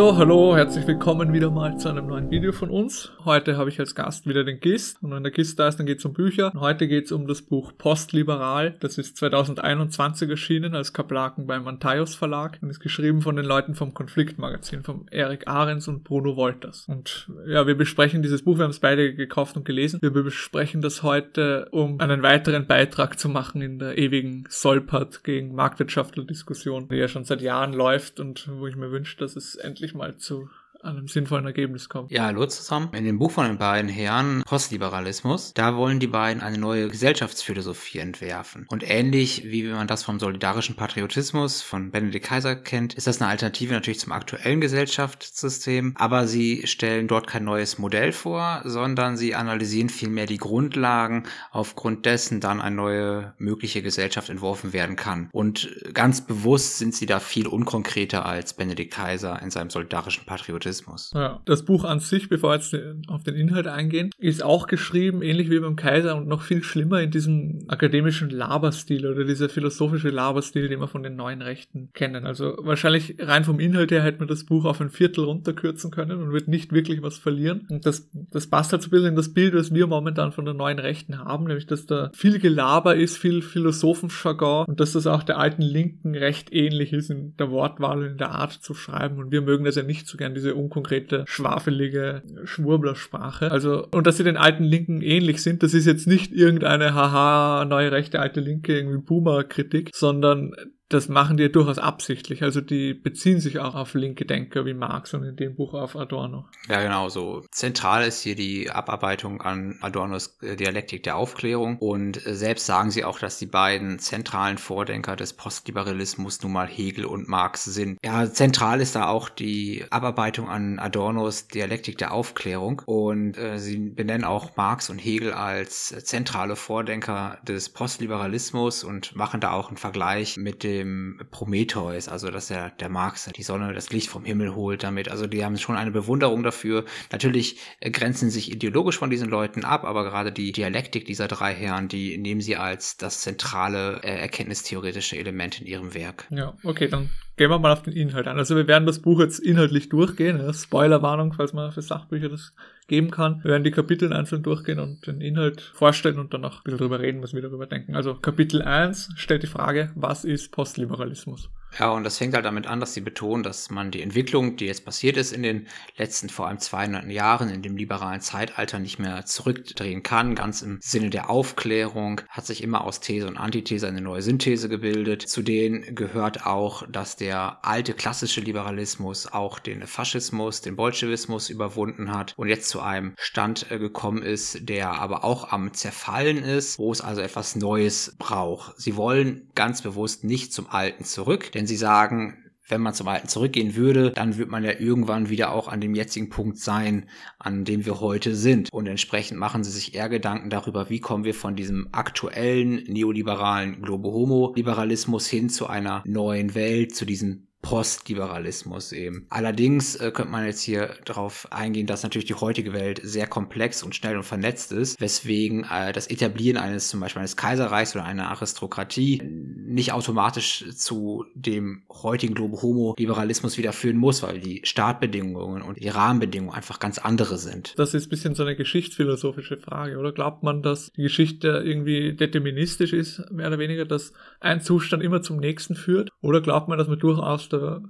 So, hallo, herzlich willkommen wieder mal zu einem neuen Video von uns. Heute habe ich als Gast wieder den Gist und wenn der Gist da ist, dann geht es um Bücher. Und heute geht es um das Buch Postliberal. Das ist 2021 erschienen als Kaplaken beim Antaios Verlag und ist geschrieben von den Leuten vom Konfliktmagazin, von Erik Ahrens und Bruno Wolters. Und ja, wir besprechen dieses Buch, wir haben es beide gekauft und gelesen. Wir besprechen das heute, um einen weiteren Beitrag zu machen in der ewigen Solpert gegen Marktwirtschaftler-Diskussion, die ja schon seit Jahren läuft und wo ich mir wünsche, dass es endlich mal zu an einem sinnvollen Ergebnis kommen. Ja, hallo zusammen. In dem Buch von den beiden Herren Postliberalismus, da wollen die beiden eine neue Gesellschaftsphilosophie entwerfen. Und ähnlich wie man das vom solidarischen Patriotismus von Benedikt Kaiser kennt, ist das eine Alternative natürlich zum aktuellen Gesellschaftssystem, aber sie stellen dort kein neues Modell vor, sondern sie analysieren vielmehr die Grundlagen, aufgrund dessen dann eine neue mögliche Gesellschaft entworfen werden kann. Und ganz bewusst sind sie da viel unkonkreter als Benedikt Kaiser in seinem solidarischen Patriotismus. Patriotismus. Ja, das Buch an sich, bevor wir jetzt auf den Inhalt eingehen, ist auch geschrieben, ähnlich wie beim Kaiser und noch viel schlimmer in diesem akademischen Laberstil oder dieser philosophische Laberstil, den wir von den neuen Rechten kennen. Also wahrscheinlich rein vom Inhalt her hätte man das Buch auf ein Viertel runterkürzen können und wird nicht wirklich was verlieren. Und das, das passt halt so ein bisschen in das Bild, was wir momentan von den neuen Rechten haben, nämlich dass da viel Gelaber ist, viel Philosophenjargon und dass das auch der alten Linken recht ähnlich ist in der Wortwahl und in der Art zu schreiben. Und wir mögen das ja nicht so gern, diese unkonkrete, schwafelige Schwurblersprache. Also, und dass sie den alten Linken ähnlich sind, das ist jetzt nicht irgendeine haha, neue rechte alte Linke, irgendwie Boomer-Kritik, sondern das machen die ja durchaus absichtlich. Also die beziehen sich auch auf linke Denker wie Marx und in dem Buch auf Adorno. Ja, genau so. Zentral ist hier die Abarbeitung an Adornos äh, Dialektik der Aufklärung. Und äh, selbst sagen sie auch, dass die beiden zentralen Vordenker des Postliberalismus nun mal Hegel und Marx sind. Ja, zentral ist da auch die Abarbeitung an Adornos Dialektik der Aufklärung. Und äh, sie benennen auch Marx und Hegel als zentrale Vordenker des Postliberalismus und machen da auch einen Vergleich mit dem dem Prometheus, also dass er der Marx die Sonne, das Licht vom Himmel holt damit. Also die haben schon eine Bewunderung dafür. Natürlich äh, grenzen sich ideologisch von diesen Leuten ab, aber gerade die Dialektik dieser drei Herren, die nehmen sie als das zentrale äh, erkenntnistheoretische Element in ihrem Werk. Ja, okay, dann gehen wir mal auf den Inhalt an. Also wir werden das Buch jetzt inhaltlich durchgehen. Ja. Spoilerwarnung, falls man für Sachbücher das geben kann. Wir werden die Kapitel einzeln durchgehen und den Inhalt vorstellen und dann auch ein bisschen drüber reden, was wir darüber denken. Also Kapitel 1 stellt die Frage, was ist Postliberalismus? Ja, und das fängt halt damit an, dass sie betonen, dass man die Entwicklung, die jetzt passiert ist in den letzten vor allem 200 Jahren in dem liberalen Zeitalter nicht mehr zurückdrehen kann. Ganz im Sinne der Aufklärung hat sich immer aus These und Antithese eine neue Synthese gebildet. Zu denen gehört auch, dass der alte klassische Liberalismus auch den Faschismus, den Bolschewismus überwunden hat und jetzt zu einem Stand äh, gekommen ist, der aber auch am Zerfallen ist, wo es also etwas Neues braucht. Sie wollen ganz bewusst nicht zum Alten zurück, denn sie sagen, wenn man zum Alten zurückgehen würde, dann wird man ja irgendwann wieder auch an dem jetzigen Punkt sein, an dem wir heute sind. Und entsprechend machen sie sich eher Gedanken darüber, wie kommen wir von diesem aktuellen neoliberalen Globo-Homo-Liberalismus hin zu einer neuen Welt, zu diesen Postliberalismus eben. Allerdings äh, könnte man jetzt hier darauf eingehen, dass natürlich die heutige Welt sehr komplex und schnell und vernetzt ist, weswegen äh, das Etablieren eines zum Beispiel eines Kaiserreichs oder einer Aristokratie nicht automatisch zu dem heutigen Globo Homo Liberalismus wieder führen muss, weil die Startbedingungen und die Rahmenbedingungen einfach ganz andere sind. Das ist ein bisschen so eine geschichtsphilosophische Frage, oder? Glaubt man, dass die Geschichte irgendwie deterministisch ist, mehr oder weniger, dass ein Zustand immer zum nächsten führt? Oder glaubt man, dass man durchaus da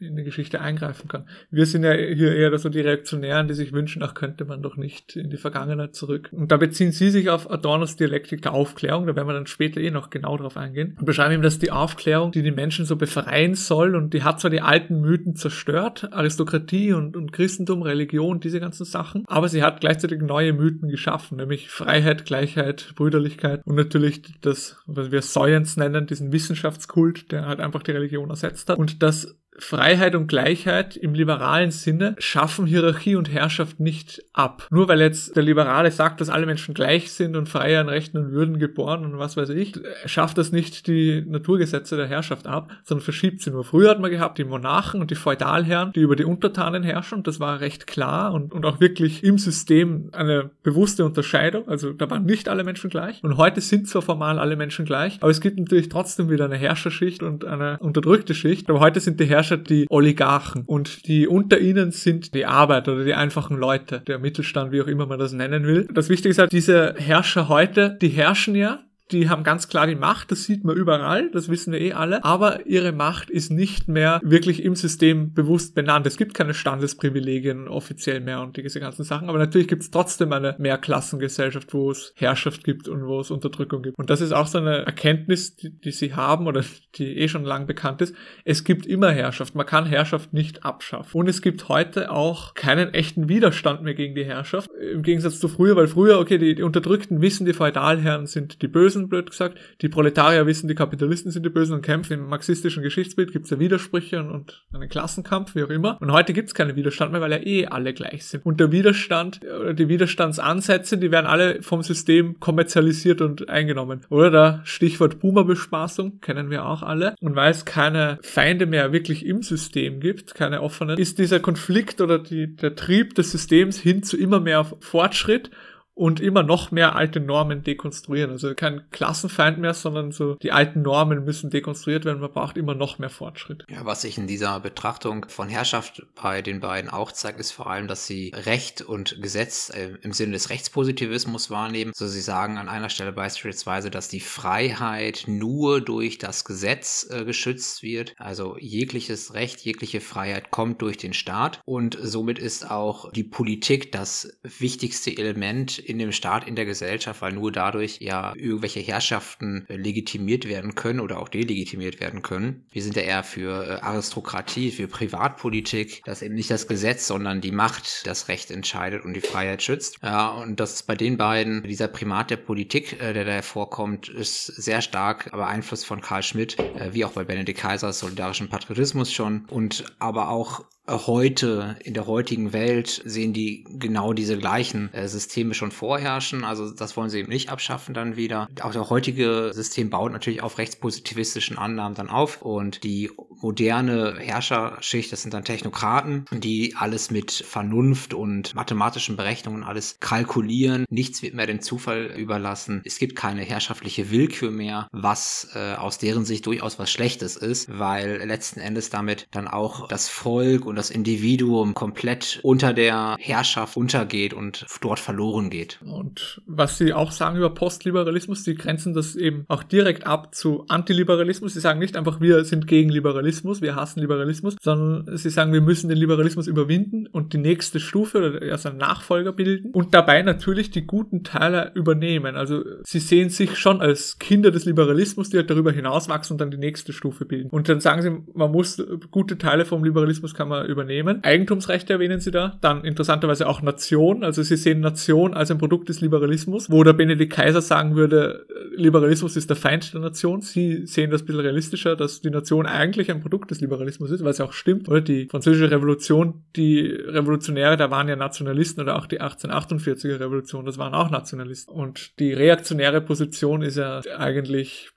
in die Geschichte eingreifen kann. Wir sind ja hier eher so die Reaktionären, die sich wünschen, ach könnte man doch nicht in die Vergangenheit zurück. Und da beziehen sie sich auf Adornos Dialektik der Aufklärung, da werden wir dann später eh noch genau drauf eingehen, und beschreiben ihm, dass die Aufklärung, die die Menschen so befreien soll, und die hat zwar die alten Mythen zerstört, Aristokratie und, und Christentum, Religion, diese ganzen Sachen, aber sie hat gleichzeitig neue Mythen geschaffen, nämlich Freiheit, Gleichheit, Brüderlichkeit und natürlich das, was wir Science nennen, diesen Wissenschaftskult, der halt einfach die Religion ersetzt hat. Und das Freiheit und Gleichheit im liberalen Sinne schaffen Hierarchie und Herrschaft nicht ab. Nur weil jetzt der Liberale sagt, dass alle Menschen gleich sind und frei an Rechten und Würden geboren und was weiß ich, schafft das nicht die Naturgesetze der Herrschaft ab, sondern verschiebt sie nur. Früher hat man gehabt die Monarchen und die Feudalherren, die über die Untertanen herrschen das war recht klar und, und auch wirklich im System eine bewusste Unterscheidung. Also da waren nicht alle Menschen gleich. Und heute sind zwar formal alle Menschen gleich, aber es gibt natürlich trotzdem wieder eine Herrscherschicht und eine unterdrückte Schicht. Aber heute sind die Herrscher Herrscher die Oligarchen und die unter ihnen sind die Arbeiter oder die einfachen Leute, der Mittelstand, wie auch immer man das nennen will. Das Wichtige ist halt, diese Herrscher heute, die herrschen ja die haben ganz klar die Macht, das sieht man überall, das wissen wir eh alle, aber ihre Macht ist nicht mehr wirklich im System bewusst benannt. Es gibt keine Standesprivilegien offiziell mehr und diese ganzen Sachen, aber natürlich gibt es trotzdem eine Mehrklassengesellschaft, wo es Herrschaft gibt und wo es Unterdrückung gibt. Und das ist auch so eine Erkenntnis, die, die sie haben oder die eh schon lang bekannt ist. Es gibt immer Herrschaft, man kann Herrschaft nicht abschaffen. Und es gibt heute auch keinen echten Widerstand mehr gegen die Herrschaft, im Gegensatz zu früher, weil früher, okay, die, die Unterdrückten wissen, die Feudalherren sind die Bösen, Bösen, blöd gesagt. Die Proletarier wissen, die Kapitalisten sind die Bösen und kämpfen. Im marxistischen Geschichtsbild gibt es ja Widersprüche und, einen Klassenkampf, wie auch immer. Und heute gibt es keinen Widerstand mehr, weil ja eh alle gleich sind. Und der Widerstand oder die Widerstandsansätze, die werden alle vom System kommerzialisiert und eingenommen. Oder der Stichwort Boomerbespaßung, kennen wir auch alle. Und weil es keine Feinde mehr wirklich im System gibt, keine offenen, ist dieser Konflikt oder die, der Trieb des Systems hin zu immer mehr Fortschritt und immer noch mehr alte Normen dekonstruieren. Also kein Klassenfeind mehr, sondern so die alten Normen müssen dekonstruiert werden. Man braucht immer noch mehr Fortschritt. Ja, was sich in dieser Betrachtung von Herrschaft bei den beiden auch zeigt, ist vor allem, dass sie Recht und Gesetz äh, im Sinne des Rechtspositivismus wahrnehmen. So sie sagen an einer Stelle beispielsweise, dass die Freiheit nur durch das Gesetz äh, geschützt wird. Also jegliches Recht, jegliche Freiheit kommt durch den Staat und somit ist auch die Politik das wichtigste Element in dem Staat, in der Gesellschaft, weil nur dadurch ja irgendwelche Herrschaften äh, legitimiert werden können oder auch delegitimiert werden können. Wir sind ja eher für äh, Aristokratie, für Privatpolitik, dass eben nicht das Gesetz, sondern die Macht das Recht entscheidet und die Freiheit schützt. Ja, und das ist bei den beiden, dieser Primat der Politik, äh, der da hervorkommt, ist sehr stark beeinflusst von Karl Schmidt, wie auch bei Benedikt Kaisers solidarischen Patriotismus schon und aber auch heute, in der heutigen Welt, sehen die genau diese gleichen äh, Systeme schon vorherrschen. Also das wollen sie eben nicht abschaffen dann wieder. Auch der heutige System baut natürlich auf rechtspositivistischen Annahmen dann auf. Und die moderne Herrscherschicht, das sind dann Technokraten, die alles mit Vernunft und mathematischen Berechnungen alles kalkulieren. Nichts wird mehr dem Zufall überlassen. Es gibt keine herrschaftliche Willkür mehr, was äh, aus deren Sicht durchaus was Schlechtes ist, weil letzten Endes damit dann auch das Volk und das Individuum komplett unter der Herrschaft untergeht und dort verloren geht. Und was sie auch sagen über Postliberalismus, sie grenzen das eben auch direkt ab zu Antiliberalismus. Sie sagen nicht einfach, wir sind gegen Liberalismus, wir hassen Liberalismus, sondern sie sagen, wir müssen den Liberalismus überwinden und die nächste Stufe oder erst einen Nachfolger bilden und dabei natürlich die guten Teile übernehmen. Also sie sehen sich schon als Kinder des Liberalismus, die halt darüber hinauswachsen und dann die nächste Stufe bilden. Und dann sagen sie, man muss gute Teile vom Liberalismus kann man übernehmen. Eigentumsrechte erwähnen sie da. Dann interessanterweise auch Nation. Also sie sehen Nation als ein Produkt des Liberalismus, wo der Benedikt Kaiser sagen würde, Liberalismus ist der Feind der Nation. Sie sehen das ein bisschen realistischer, dass die Nation eigentlich ein Produkt des Liberalismus ist, weil es auch stimmt. Oder die französische Revolution, die Revolutionäre, da waren ja Nationalisten oder auch die 1848er Revolution, das waren auch Nationalisten. Und die reaktionäre Position ist ja eigentlich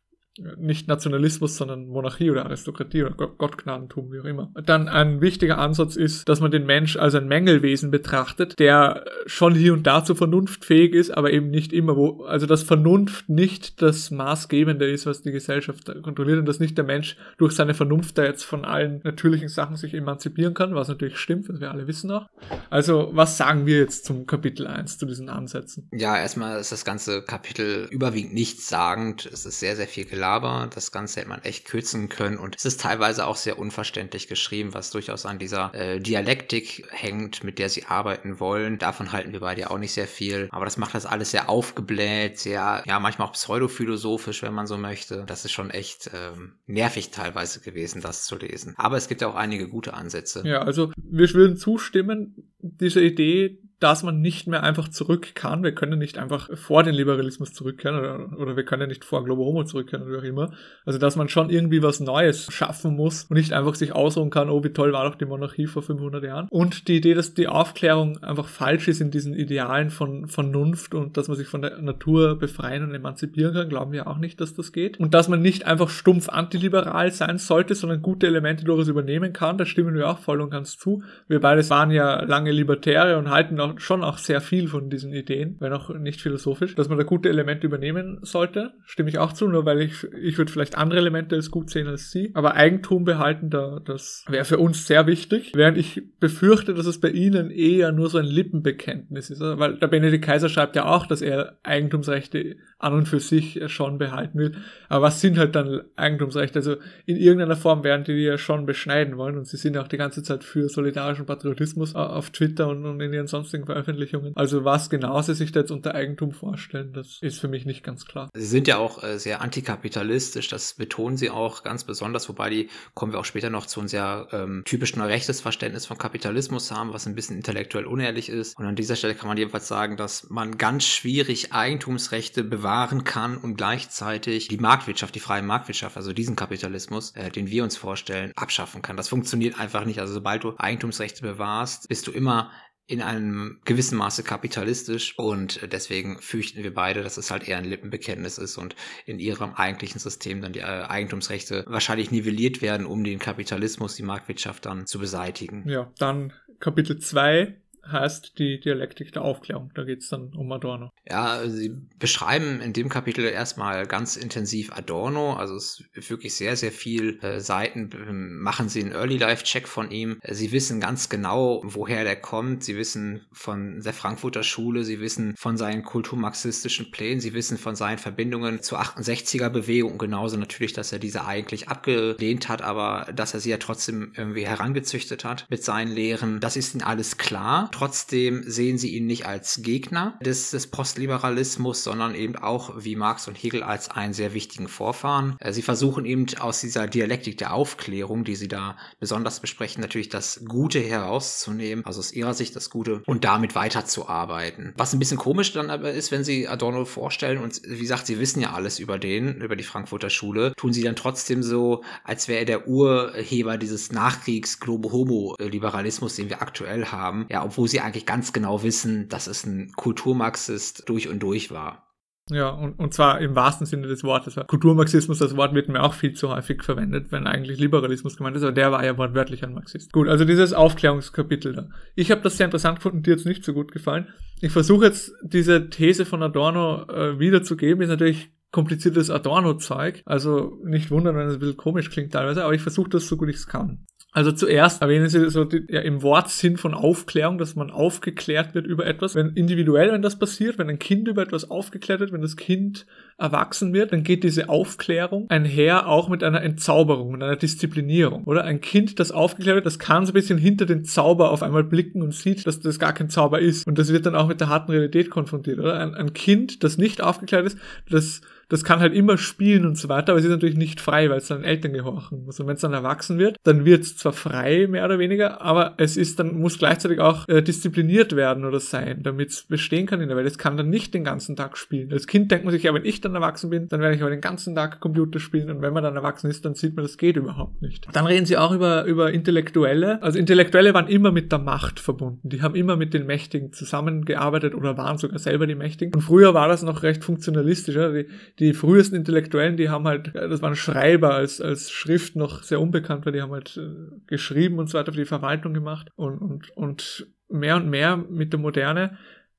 nicht Nationalismus, sondern Monarchie oder Aristokratie oder Gottgnadentum, wie auch immer. Dann ein wichtiger Ansatz ist, dass man den Mensch als ein Mängelwesen betrachtet, der schon hier und da zur Vernunft fähig ist, aber eben nicht immer, wo, also dass Vernunft nicht das Maßgebende ist, was die Gesellschaft kontrolliert und dass nicht der Mensch durch seine Vernunft da jetzt von allen natürlichen Sachen sich emanzipieren kann, was natürlich stimmt, das wir alle wissen auch. Also, was sagen wir jetzt zum Kapitel 1, zu diesen Ansätzen? Ja, erstmal ist das ganze Kapitel überwiegend nichtssagend. Es ist sehr, sehr viel geladen Gelaber. Das Ganze hätte man echt kürzen können und es ist teilweise auch sehr unverständlich geschrieben, was durchaus an dieser äh, Dialektik hängt, mit der sie arbeiten wollen. Davon halten wir beide auch nicht sehr viel. Aber das macht das alles sehr aufgebläht, sehr, ja, manchmal auch pseudophilosophisch, wenn man so möchte. Das ist schon echt ähm, nervig teilweise gewesen, das zu lesen. Aber es gibt ja auch einige gute Ansätze. Ja, also wir würden zustimmen, diese Idee, dass man nicht mehr einfach zurück kann. Wir können nicht einfach vor den Liberalismus zurückkehren oder, oder wir können nicht vor Globo Homo zurückkehren oder wie auch immer. Also, dass man schon irgendwie was Neues schaffen muss und nicht einfach sich ausruhen kann, oh, wie toll war doch die Monarchie vor 500 Jahren. Und die Idee, dass die Aufklärung einfach falsch ist in diesen Idealen von Vernunft und dass man sich von der Natur befreien und emanzipieren kann, glauben wir auch nicht, dass das geht. Und dass man nicht einfach stumpf antiliberal sein sollte, sondern gute Elemente durchaus übernehmen kann, da stimmen wir auch voll und ganz zu. Wir beides waren ja lange Libertäre und halten auch schon auch sehr viel von diesen Ideen, wenn auch nicht philosophisch, dass man da gute Elemente übernehmen sollte. Stimme ich auch zu, nur weil ich, ich würde vielleicht andere Elemente als gut sehen als Sie. Aber Eigentum behalten, da, das wäre für uns sehr wichtig. Während ich befürchte, dass es bei Ihnen eher nur so ein Lippenbekenntnis ist. Weil der Benedikt Kaiser schreibt ja auch, dass er Eigentumsrechte an und für sich schon behalten will. Aber was sind halt dann Eigentumsrechte? Also in irgendeiner Form werden die ja schon beschneiden wollen und sie sind auch die ganze Zeit für solidarischen Patriotismus auf Twitter und in ihren sonstigen Veröffentlichungen. Also was genau sie sich da jetzt unter Eigentum vorstellen, das ist für mich nicht ganz klar. Sie sind ja auch äh, sehr antikapitalistisch, das betonen sie auch ganz besonders, wobei die kommen wir auch später noch zu einem sehr ähm, typischen rechtes Verständnis von Kapitalismus haben, was ein bisschen intellektuell unehrlich ist. Und an dieser Stelle kann man jedenfalls sagen, dass man ganz schwierig Eigentumsrechte bewahren kann und gleichzeitig die Marktwirtschaft, die freie Marktwirtschaft, also diesen Kapitalismus, äh, den wir uns vorstellen, abschaffen kann. Das funktioniert einfach nicht. Also sobald du Eigentumsrechte bewahrst, bist du immer in einem gewissen Maße kapitalistisch und deswegen fürchten wir beide, dass es halt eher ein Lippenbekenntnis ist und in ihrem eigentlichen System dann die äh, Eigentumsrechte wahrscheinlich nivelliert werden, um den Kapitalismus, die Marktwirtschaft dann zu beseitigen. Ja, dann Kapitel 2, heißt die Dialektik der Aufklärung. Da geht es dann um Adorno. Ja, Sie beschreiben in dem Kapitel erstmal ganz intensiv Adorno. Also es ist wirklich sehr, sehr viel äh, Seiten. Ähm, machen Sie einen Early-Life-Check von ihm. Sie wissen ganz genau, woher der kommt. Sie wissen von der Frankfurter Schule. Sie wissen von seinen kulturmarxistischen Plänen. Sie wissen von seinen Verbindungen zur 68er-Bewegung. Genauso natürlich, dass er diese eigentlich abgelehnt hat, aber dass er sie ja trotzdem irgendwie herangezüchtet hat mit seinen Lehren. Das ist ihnen alles klar. Trotzdem sehen sie ihn nicht als Gegner des, des Postliberalismus, sondern eben auch wie Marx und Hegel als einen sehr wichtigen Vorfahren. Äh, sie versuchen eben aus dieser Dialektik der Aufklärung, die sie da besonders besprechen, natürlich das Gute herauszunehmen, also aus ihrer Sicht das Gute und damit weiterzuarbeiten. Was ein bisschen komisch dann aber ist, wenn sie Adorno vorstellen und wie gesagt, sie wissen ja alles über den, über die Frankfurter Schule, tun sie dann trotzdem so, als wäre er der Urheber dieses Nachkriegs-Globo-Homo-Liberalismus, den wir aktuell haben. Ja, obwohl sie eigentlich ganz genau wissen, dass es ein Kulturmarxist durch und durch war. Ja, und, und zwar im wahrsten Sinne des Wortes. Kulturmarxismus, das Wort wird mir auch viel zu häufig verwendet, wenn eigentlich Liberalismus gemeint ist, aber der war ja wortwörtlich ein Marxist. Gut, also dieses Aufklärungskapitel da. Ich habe das sehr interessant gefunden, dir jetzt nicht so gut gefallen. Ich versuche jetzt diese These von Adorno äh, wiederzugeben, ist natürlich kompliziertes Adorno-Zeug, also nicht wundern, wenn es ein bisschen komisch klingt teilweise, aber ich versuche das so gut ich es kann. Also zuerst erwähnen Sie so die, ja, im Wortsinn von Aufklärung, dass man aufgeklärt wird über etwas. Wenn individuell, wenn das passiert, wenn ein Kind über etwas aufgeklärt wird, wenn das Kind erwachsen wird, dann geht diese Aufklärung einher auch mit einer Entzauberung, mit einer Disziplinierung. Oder ein Kind, das aufgeklärt wird, das kann so ein bisschen hinter den Zauber auf einmal blicken und sieht, dass das gar kein Zauber ist. Und das wird dann auch mit der harten Realität konfrontiert. Oder ein, ein Kind, das nicht aufgeklärt ist, das das kann halt immer spielen und so weiter, aber es ist natürlich nicht frei, weil es dann Eltern gehorchen muss. Und wenn es dann erwachsen wird, dann wird es zwar frei, mehr oder weniger, aber es ist dann, muss gleichzeitig auch äh, diszipliniert werden oder sein, damit es bestehen kann in der Welt. Es kann dann nicht den ganzen Tag spielen. Als Kind denkt man sich, ja, wenn ich dann erwachsen bin, dann werde ich aber den ganzen Tag Computer spielen und wenn man dann erwachsen ist, dann sieht man, das geht überhaupt nicht. Dann reden sie auch über, über Intellektuelle. Also Intellektuelle waren immer mit der Macht verbunden. Die haben immer mit den Mächtigen zusammengearbeitet oder waren sogar selber die Mächtigen. Und früher war das noch recht funktionalistisch. Ja? Die, die frühesten Intellektuellen, die haben halt, das waren Schreiber als, als Schrift noch sehr unbekannt, weil die haben halt äh, geschrieben und so weiter für die Verwaltung gemacht und, und, und mehr und mehr mit der Moderne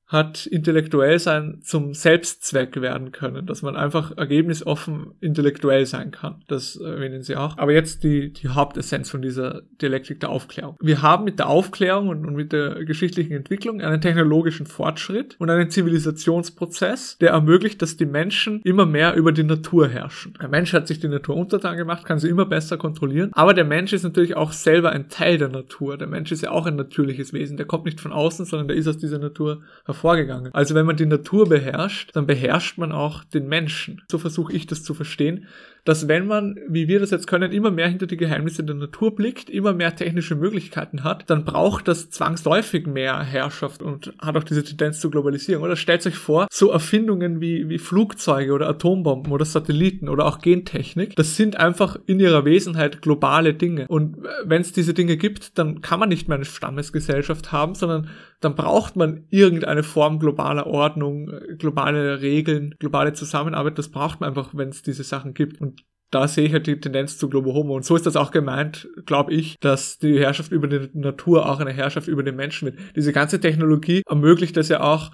hat intellektuell sein zum Selbstzweck werden können, dass man einfach ergebnisoffen intellektuell sein kann. Das erwähnen sie auch. Aber jetzt die, die Hauptessenz von dieser Dialektik der Aufklärung. Wir haben mit der Aufklärung und, und mit der geschichtlichen Entwicklung einen technologischen Fortschritt und einen Zivilisationsprozess, der ermöglicht, dass die Menschen immer mehr über die Natur herrschen. Der Mensch hat sich die Natur untertan gemacht, kann sie immer besser kontrollieren, aber der Mensch ist natürlich auch selber ein Teil der Natur. Der Mensch ist ja auch ein natürliches Wesen. Der kommt nicht von außen, sondern der ist aus dieser Natur hervorgegangen vorgegangen. Also wenn man die Natur beherrscht, dann beherrscht man auch den Menschen. So versuche ich das zu verstehen dass wenn man, wie wir das jetzt können, immer mehr hinter die Geheimnisse der Natur blickt, immer mehr technische Möglichkeiten hat, dann braucht das zwangsläufig mehr Herrschaft und hat auch diese Tendenz zur Globalisierung. Oder stellt euch vor, so Erfindungen wie, wie Flugzeuge oder Atombomben oder Satelliten oder auch Gentechnik, das sind einfach in ihrer Wesenheit globale Dinge. Und wenn es diese Dinge gibt, dann kann man nicht mehr eine Stammesgesellschaft haben, sondern dann braucht man irgendeine Form globaler Ordnung, globale Regeln, globale Zusammenarbeit. Das braucht man einfach, wenn es diese Sachen gibt. Und da sehe ich halt die Tendenz zu Globo Homo. Und so ist das auch gemeint, glaube ich, dass die Herrschaft über die Natur auch eine Herrschaft über den Menschen wird. Diese ganze Technologie ermöglicht das ja auch,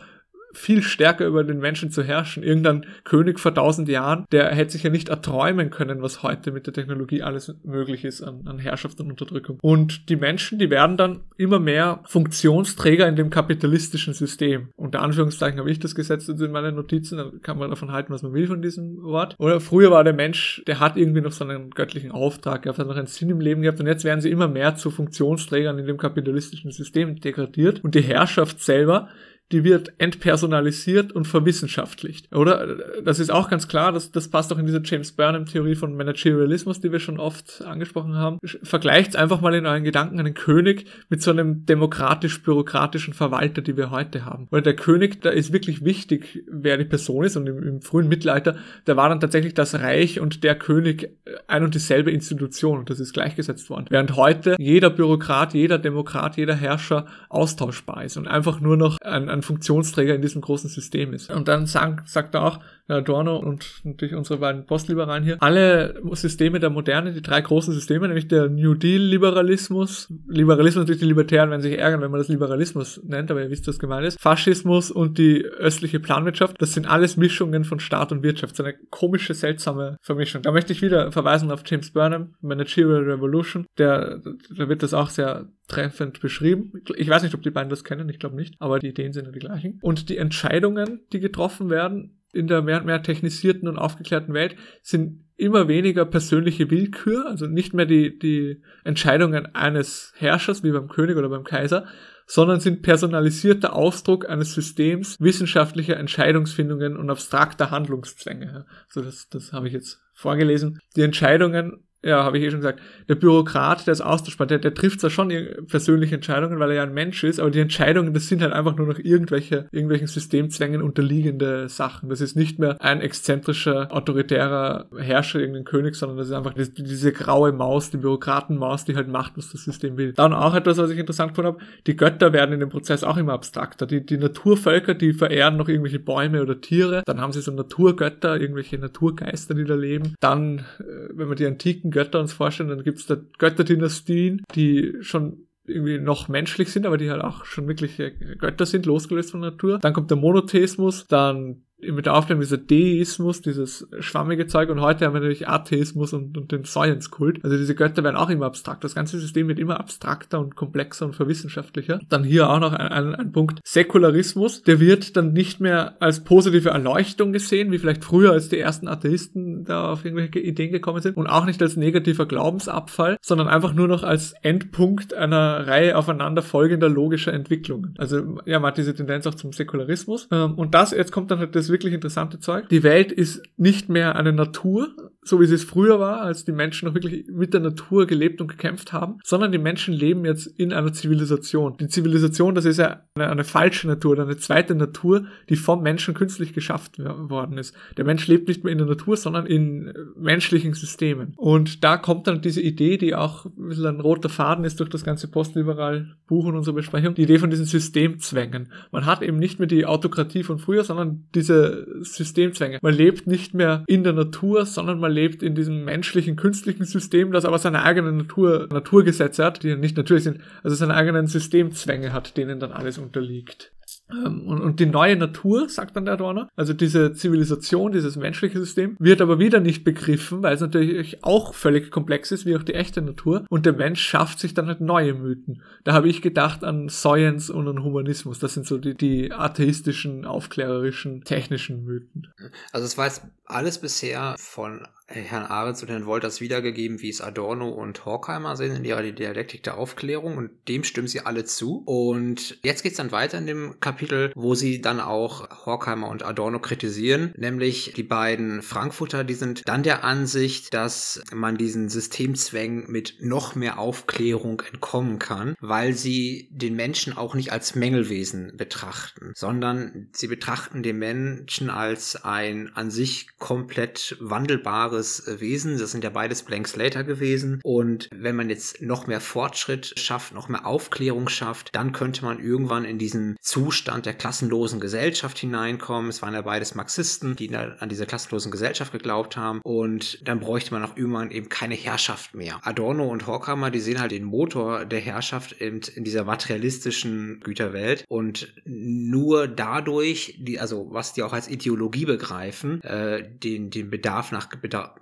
viel stärker über den Menschen zu herrschen. Irgendein König vor tausend Jahren, der hätte sich ja nicht erträumen können, was heute mit der Technologie alles möglich ist an, an Herrschaft und Unterdrückung. Und die Menschen, die werden dann immer mehr Funktionsträger in dem kapitalistischen System. Unter Anführungszeichen habe ich das gesetzt in meinen Notizen, dann kann man davon halten, was man will von diesem Wort. Oder früher war der Mensch, der hat irgendwie noch so einen göttlichen Auftrag gehabt, hat noch einen Sinn im Leben gehabt und jetzt werden sie immer mehr zu Funktionsträgern in dem kapitalistischen System degradiert und die Herrschaft selber die wird entpersonalisiert und verwissenschaftlicht. Oder? Das ist auch ganz klar, das, das passt auch in diese James Burnham-Theorie von Managerialismus, die wir schon oft angesprochen haben. Vergleicht einfach mal in euren Gedanken einen König mit so einem demokratisch-bürokratischen Verwalter, die wir heute haben. Weil der König, da ist wirklich wichtig, wer die Person ist und im, im frühen Mittelalter, da war dann tatsächlich das Reich und der König ein und dieselbe Institution und das ist gleichgesetzt worden. Während heute jeder Bürokrat, jeder Demokrat, jeder Herrscher austauschbar ist und einfach nur noch ein, ein Funktionsträger in diesem großen System ist. Und dann sagt, sagt er auch, Adorno und natürlich unsere beiden Postliberalen hier, alle Systeme der Moderne, die drei großen Systeme, nämlich der New Deal-Liberalismus, Liberalismus natürlich die Libertären werden sich ärgern, wenn man das Liberalismus nennt, aber ihr wisst, was gemeint ist, Faschismus und die östliche Planwirtschaft, das sind alles Mischungen von Staat und Wirtschaft, so eine komische, seltsame Vermischung. Da möchte ich wieder verweisen auf James Burnham, Managerial Revolution, der, da wird das auch sehr treffend beschrieben. Ich weiß nicht, ob die beiden das kennen, ich glaube nicht, aber die Ideen sind ja die gleichen. Und die Entscheidungen, die getroffen werden, in der mehr und mehr technisierten und aufgeklärten Welt sind immer weniger persönliche Willkür, also nicht mehr die, die Entscheidungen eines Herrschers wie beim König oder beim Kaiser, sondern sind personalisierter Ausdruck eines Systems wissenschaftlicher Entscheidungsfindungen und abstrakter Handlungszwänge. So, also das, das habe ich jetzt vorgelesen. Die Entscheidungen ja, habe ich eh schon gesagt, der Bürokrat, der ist austauschbar, der, der trifft zwar schon persönliche Entscheidungen, weil er ja ein Mensch ist, aber die Entscheidungen, das sind halt einfach nur noch irgendwelche, irgendwelchen Systemzwängen unterliegende Sachen. Das ist nicht mehr ein exzentrischer, autoritärer Herrscher, irgendein König, sondern das ist einfach diese, diese graue Maus, die Bürokratenmaus, die halt macht, was das System will. Dann auch etwas, was ich interessant gefunden habe, die Götter werden in dem Prozess auch immer abstrakter. Die, die Naturvölker, die verehren noch irgendwelche Bäume oder Tiere, dann haben sie so Naturgötter, irgendwelche Naturgeister, die da leben. Dann, äh, wenn man die antiken Götter uns vorstellen, dann gibt es da Götterdynastien, die schon irgendwie noch menschlich sind, aber die halt auch schon wirklich Götter sind, losgelöst von Natur. Dann kommt der Monotheismus, dann mit der Aufklärung dieser Deismus, dieses schwammige Zeug und heute haben wir natürlich Atheismus und, und den Science-Kult. Also diese Götter werden auch immer abstrakt. Das ganze System wird immer abstrakter und komplexer und verwissenschaftlicher. Dann hier auch noch ein, ein, ein Punkt. Säkularismus, der wird dann nicht mehr als positive Erleuchtung gesehen, wie vielleicht früher, als die ersten Atheisten da auf irgendwelche Ideen gekommen sind und auch nicht als negativer Glaubensabfall, sondern einfach nur noch als Endpunkt einer Reihe aufeinander folgender logischer Entwicklungen. Also ja, man hat diese Tendenz auch zum Säkularismus. Ähm, und das, jetzt kommt dann halt das wirklich interessante Zeug. Die Welt ist nicht mehr eine Natur, so wie es früher war, als die Menschen noch wirklich mit der Natur gelebt und gekämpft haben, sondern die Menschen leben jetzt in einer Zivilisation. Die Zivilisation, das ist ja eine, eine falsche Natur oder eine zweite Natur, die vom Menschen künstlich geschafft worden ist. Der Mensch lebt nicht mehr in der Natur, sondern in menschlichen Systemen. Und da kommt dann diese Idee, die auch ein bisschen ein roter Faden ist durch das ganze postliberal Buch und unsere Besprechung, die Idee von diesen Systemzwängen. Man hat eben nicht mehr die Autokratie von früher, sondern diese Systemzwänge. Man lebt nicht mehr in der Natur, sondern man lebt in diesem menschlichen, künstlichen System, das aber seine eigenen Natur, Naturgesetze hat, die nicht natürlich sind, also seine eigenen Systemzwänge hat, denen dann alles unterliegt. Ähm, und, und die neue Natur, sagt dann der Adorno, also diese Zivilisation, dieses menschliche System, wird aber wieder nicht begriffen, weil es natürlich auch völlig komplex ist, wie auch die echte Natur. Und der Mensch schafft sich dann halt neue Mythen. Da habe ich gedacht an Science und an Humanismus. Das sind so die, die atheistischen, aufklärerischen, technischen Mythen. Also es war jetzt alles bisher von Herrn Arendt und Herrn Wolters wiedergegeben, wie es Adorno und Horkheimer sehen in ihrer Dialektik der Aufklärung und dem stimmen sie alle zu. Und jetzt geht es dann weiter in dem Kapitel, wo sie dann auch Horkheimer und Adorno kritisieren, nämlich die beiden Frankfurter, die sind dann der Ansicht, dass man diesen Systemzwängen mit noch mehr Aufklärung entkommen kann, weil sie den Menschen auch nicht als Mängelwesen betrachten, sondern sie betrachten den Menschen als ein an sich komplett wandelbares äh, Wesen. Das sind ja beides Blank Slater gewesen. Und wenn man jetzt noch mehr Fortschritt schafft, noch mehr Aufklärung schafft, dann könnte man irgendwann in diesen Zustand Zustand der klassenlosen Gesellschaft hineinkommen. Es waren ja beides Marxisten, die an diese klassenlosen Gesellschaft geglaubt haben. Und dann bräuchte man auch irgendwann eben keine Herrschaft mehr. Adorno und Horkheimer, die sehen halt den Motor der Herrschaft eben in dieser materialistischen Güterwelt. Und nur dadurch, die, also was die auch als Ideologie begreifen, äh, den, den Bedarf nach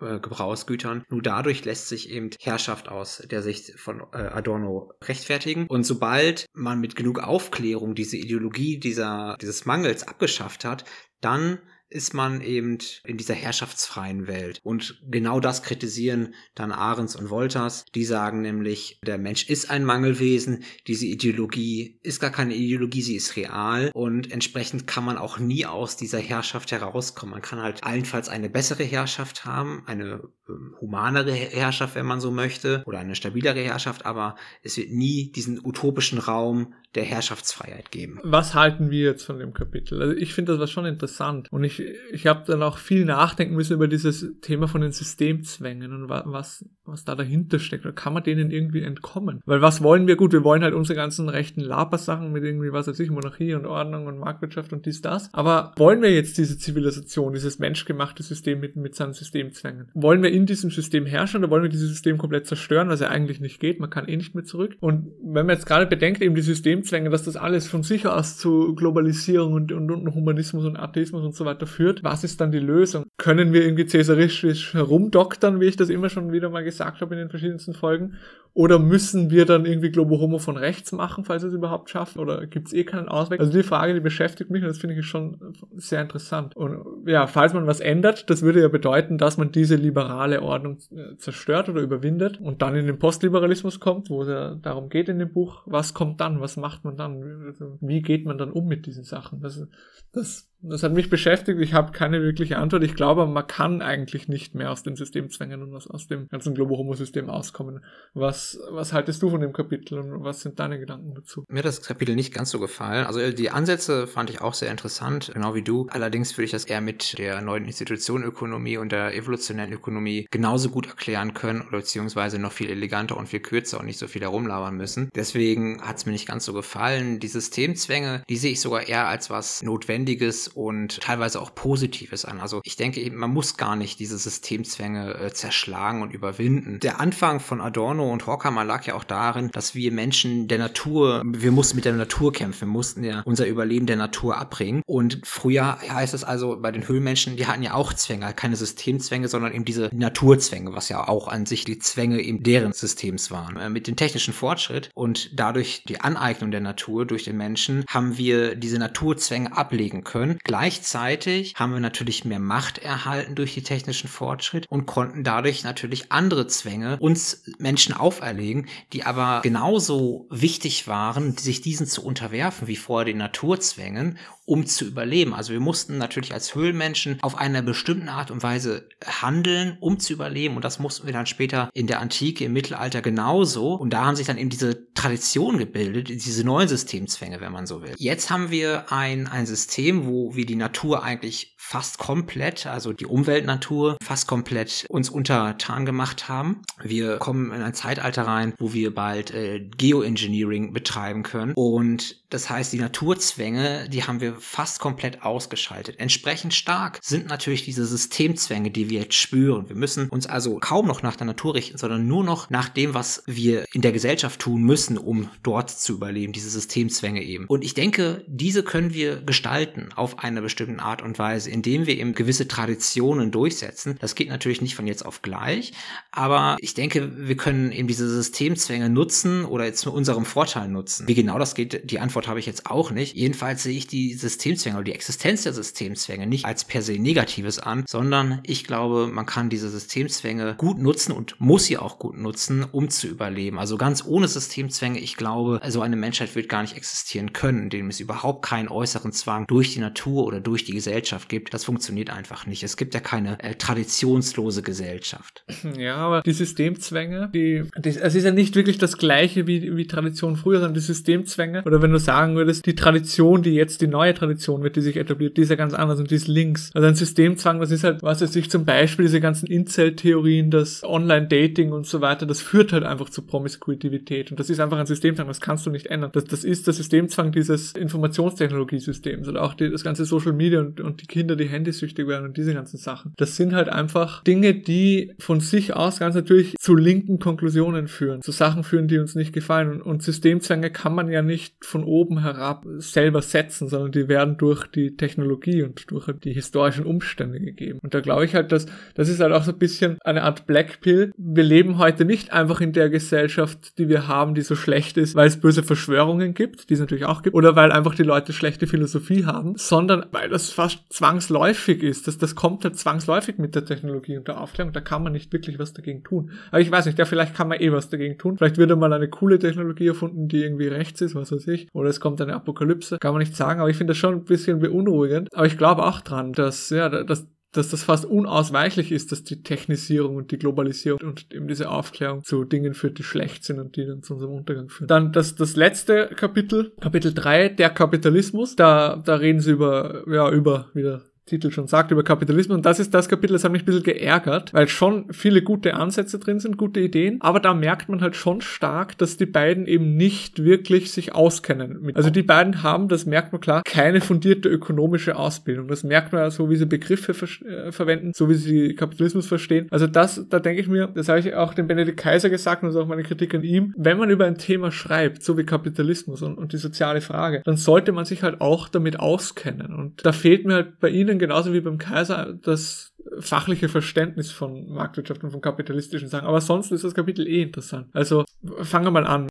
äh, Gebrauchsgütern, nur dadurch lässt sich eben Herrschaft aus der Sicht von äh, Adorno rechtfertigen. Und sobald man mit genug Aufklärung diese Ideologie dieser, dieses Mangels abgeschafft hat, dann ist man eben in dieser herrschaftsfreien Welt. Und genau das kritisieren dann Ahrens und Wolters. Die sagen nämlich, der Mensch ist ein Mangelwesen. Diese Ideologie ist gar keine Ideologie, sie ist real. Und entsprechend kann man auch nie aus dieser Herrschaft herauskommen. Man kann halt allenfalls eine bessere Herrschaft haben, eine ähm, humanere Herrschaft, wenn man so möchte, oder eine stabilere Herrschaft, aber es wird nie diesen utopischen Raum der Herrschaftsfreiheit geben. Was halten wir jetzt von dem Kapitel? Also ich finde das war schon interessant und ich, ich habe dann auch viel nachdenken müssen über dieses Thema von den Systemzwängen und was, was da dahinter steckt. Oder kann man denen irgendwie entkommen? Weil was wollen wir? Gut, wir wollen halt unsere ganzen rechten Labersachen mit irgendwie, was weiß ich, Monarchie und Ordnung und Marktwirtschaft und dies, das. Aber wollen wir jetzt diese Zivilisation, dieses menschgemachte System mit, mit seinen Systemzwängen? Wollen wir in diesem System herrschen oder wollen wir dieses System komplett zerstören, was ja eigentlich nicht geht? Man kann eh nicht mehr zurück. Und wenn man jetzt gerade bedenkt, eben die System Systemzwänge, dass das alles von sich aus zu Globalisierung und, und, und Humanismus und Atheismus und so weiter führt. Was ist dann die Lösung? Können wir irgendwie cäsaristisch herumdoktern, wie ich das immer schon wieder mal gesagt habe in den verschiedensten Folgen? Oder müssen wir dann irgendwie Globo Homo von rechts machen, falls wir es überhaupt schaffen? Oder gibt es eh keinen Ausweg? Also die Frage, die beschäftigt mich und das finde ich schon sehr interessant. Und ja, falls man was ändert, das würde ja bedeuten, dass man diese liberale Ordnung äh, zerstört oder überwindet und dann in den Postliberalismus kommt, wo es ja darum geht in dem Buch, was kommt dann, was macht man dann, also, wie geht man dann um mit diesen Sachen? Das, das das hat mich beschäftigt. Ich habe keine wirkliche Antwort. Ich glaube, man kann eigentlich nicht mehr aus den Systemzwängen und aus, aus dem ganzen Globo-Homo-System auskommen. Was, was haltest du von dem Kapitel und was sind deine Gedanken dazu? Mir hat das Kapitel nicht ganz so gefallen. Also die Ansätze fand ich auch sehr interessant, genau wie du. Allerdings würde ich das eher mit der neuen Institutionenökonomie und der evolutionären Ökonomie genauso gut erklären können oder beziehungsweise noch viel eleganter und viel kürzer und nicht so viel herumlabern müssen. Deswegen hat es mir nicht ganz so gefallen. Die Systemzwänge, die sehe ich sogar eher als was Notwendiges und teilweise auch Positives an. Also ich denke eben, man muss gar nicht diese Systemzwänge äh, zerschlagen und überwinden. Der Anfang von Adorno und Horkheimer lag ja auch darin, dass wir Menschen der Natur, wir mussten mit der Natur kämpfen, wir mussten ja unser Überleben der Natur abbringen. Und früher heißt es also bei den Höhlenmenschen, die hatten ja auch Zwänge, keine Systemzwänge, sondern eben diese Naturzwänge, was ja auch an sich die Zwänge eben deren Systems waren. Äh, mit dem technischen Fortschritt und dadurch die Aneignung der Natur durch den Menschen haben wir diese Naturzwänge ablegen können Gleichzeitig haben wir natürlich mehr Macht erhalten durch die technischen Fortschritt und konnten dadurch natürlich andere Zwänge uns Menschen auferlegen, die aber genauso wichtig waren, sich diesen zu unterwerfen wie vorher den Naturzwängen um zu überleben. Also wir mussten natürlich als Höhlenmenschen auf eine bestimmte Art und Weise handeln, um zu überleben. Und das mussten wir dann später in der Antike, im Mittelalter genauso. Und da haben sich dann eben diese Traditionen gebildet, diese neuen Systemzwänge, wenn man so will. Jetzt haben wir ein, ein System, wo wir die Natur eigentlich fast komplett, also die Umweltnatur, fast komplett uns untertan gemacht haben. Wir kommen in ein Zeitalter rein, wo wir bald äh, Geoengineering betreiben können. Und das heißt, die Naturzwänge, die haben wir fast komplett ausgeschaltet. Entsprechend stark sind natürlich diese Systemzwänge, die wir jetzt spüren. Wir müssen uns also kaum noch nach der Natur richten, sondern nur noch nach dem, was wir in der Gesellschaft tun müssen, um dort zu überleben, diese Systemzwänge eben. Und ich denke, diese können wir gestalten auf eine bestimmte Art und Weise indem wir eben gewisse Traditionen durchsetzen. Das geht natürlich nicht von jetzt auf gleich, aber ich denke, wir können eben diese Systemzwänge nutzen oder jetzt zu unserem Vorteil nutzen. Wie genau das geht, die Antwort habe ich jetzt auch nicht. Jedenfalls sehe ich die Systemzwänge oder die Existenz der Systemzwänge nicht als per se Negatives an, sondern ich glaube, man kann diese Systemzwänge gut nutzen und muss sie auch gut nutzen, um zu überleben. Also ganz ohne Systemzwänge, ich glaube, so eine Menschheit wird gar nicht existieren können, indem es überhaupt keinen äußeren Zwang durch die Natur oder durch die Gesellschaft gibt gibt. Das funktioniert einfach nicht. Es gibt ja keine äh, traditionslose Gesellschaft. Ja, aber die Systemzwänge, die, die, es ist ja nicht wirklich das gleiche wie, wie Tradition früher, sondern die Systemzwänge. Oder wenn du sagen würdest, die Tradition, die jetzt die neue Tradition wird, die sich etabliert, die ist ja ganz anders und die ist links. Also ein Systemzwang, das ist halt, was weiß ich, zum Beispiel diese ganzen Incel-Theorien, das Online-Dating und so weiter, das führt halt einfach zu Promiskuitivität und das ist einfach ein Systemzwang, das kannst du nicht ändern. Das, das ist der Systemzwang dieses Informationstechnologiesystems oder auch die, das ganze Social Media und, und die Kinder, die handysüchtig werden und diese ganzen Sachen. Das sind halt einfach Dinge, die von sich aus ganz natürlich zu linken Konklusionen führen, zu Sachen führen, die uns nicht gefallen. Und, Systemzwänge kann man ja nicht von oben herab selber setzen, sondern die werden durch die Technologie und durch die historischen Umstände gegeben. Und da glaube ich halt, dass das ist halt auch so ein bisschen eine Art Blackpill. Wir leben heute nicht einfach in der Gesellschaft, die wir haben, die so schlecht ist, weil es böse Verschwörungen gibt, die es natürlich auch gibt, oder weil einfach die Leute schlechte Philosophie haben, sondern weil das fast zwangsläufig ist. Das, das kommt halt zwangsläufig mit der Technologie und der Aufklärung. Da kann man nicht wirklich was dagegen tun. Aber ich weiß nicht, ja, vielleicht kann man eh was dagegen tun. Vielleicht wird mal eine coole Technologie erfunden, die irgendwie rechts ist, was weiß ich. Oder es kommt eine Apokalypse. Kann man nicht sagen, aber ich finde das schon ein bisschen beunruhigend. Aber ich glaube auch dran, dass, ja, dass dass das fast unausweichlich ist, dass die Technisierung und die Globalisierung und eben diese Aufklärung zu Dingen führt, die schlecht sind und die dann zu unserem Untergang führen. Dann das, das letzte Kapitel, Kapitel 3, der Kapitalismus. Da, da reden sie über, ja, über wieder Titel schon sagt, über Kapitalismus. Und das ist das Kapitel, das hat mich ein bisschen geärgert, weil schon viele gute Ansätze drin sind, gute Ideen. Aber da merkt man halt schon stark, dass die beiden eben nicht wirklich sich auskennen. Also die beiden haben, das merkt man klar, keine fundierte ökonomische Ausbildung. Das merkt man ja so, wie sie Begriffe ver äh, verwenden, so wie sie Kapitalismus verstehen. Also das, da denke ich mir, das habe ich auch dem Benedikt Kaiser gesagt und das ist auch meine Kritik an ihm. Wenn man über ein Thema schreibt, so wie Kapitalismus und, und die soziale Frage, dann sollte man sich halt auch damit auskennen. Und da fehlt mir halt bei Ihnen Ihnen genauso wie beim Kaiser das fachliche Verständnis von Marktwirtschaft und von kapitalistischen Sachen. Aber sonst ist das Kapitel eh interessant. Also fangen wir mal an.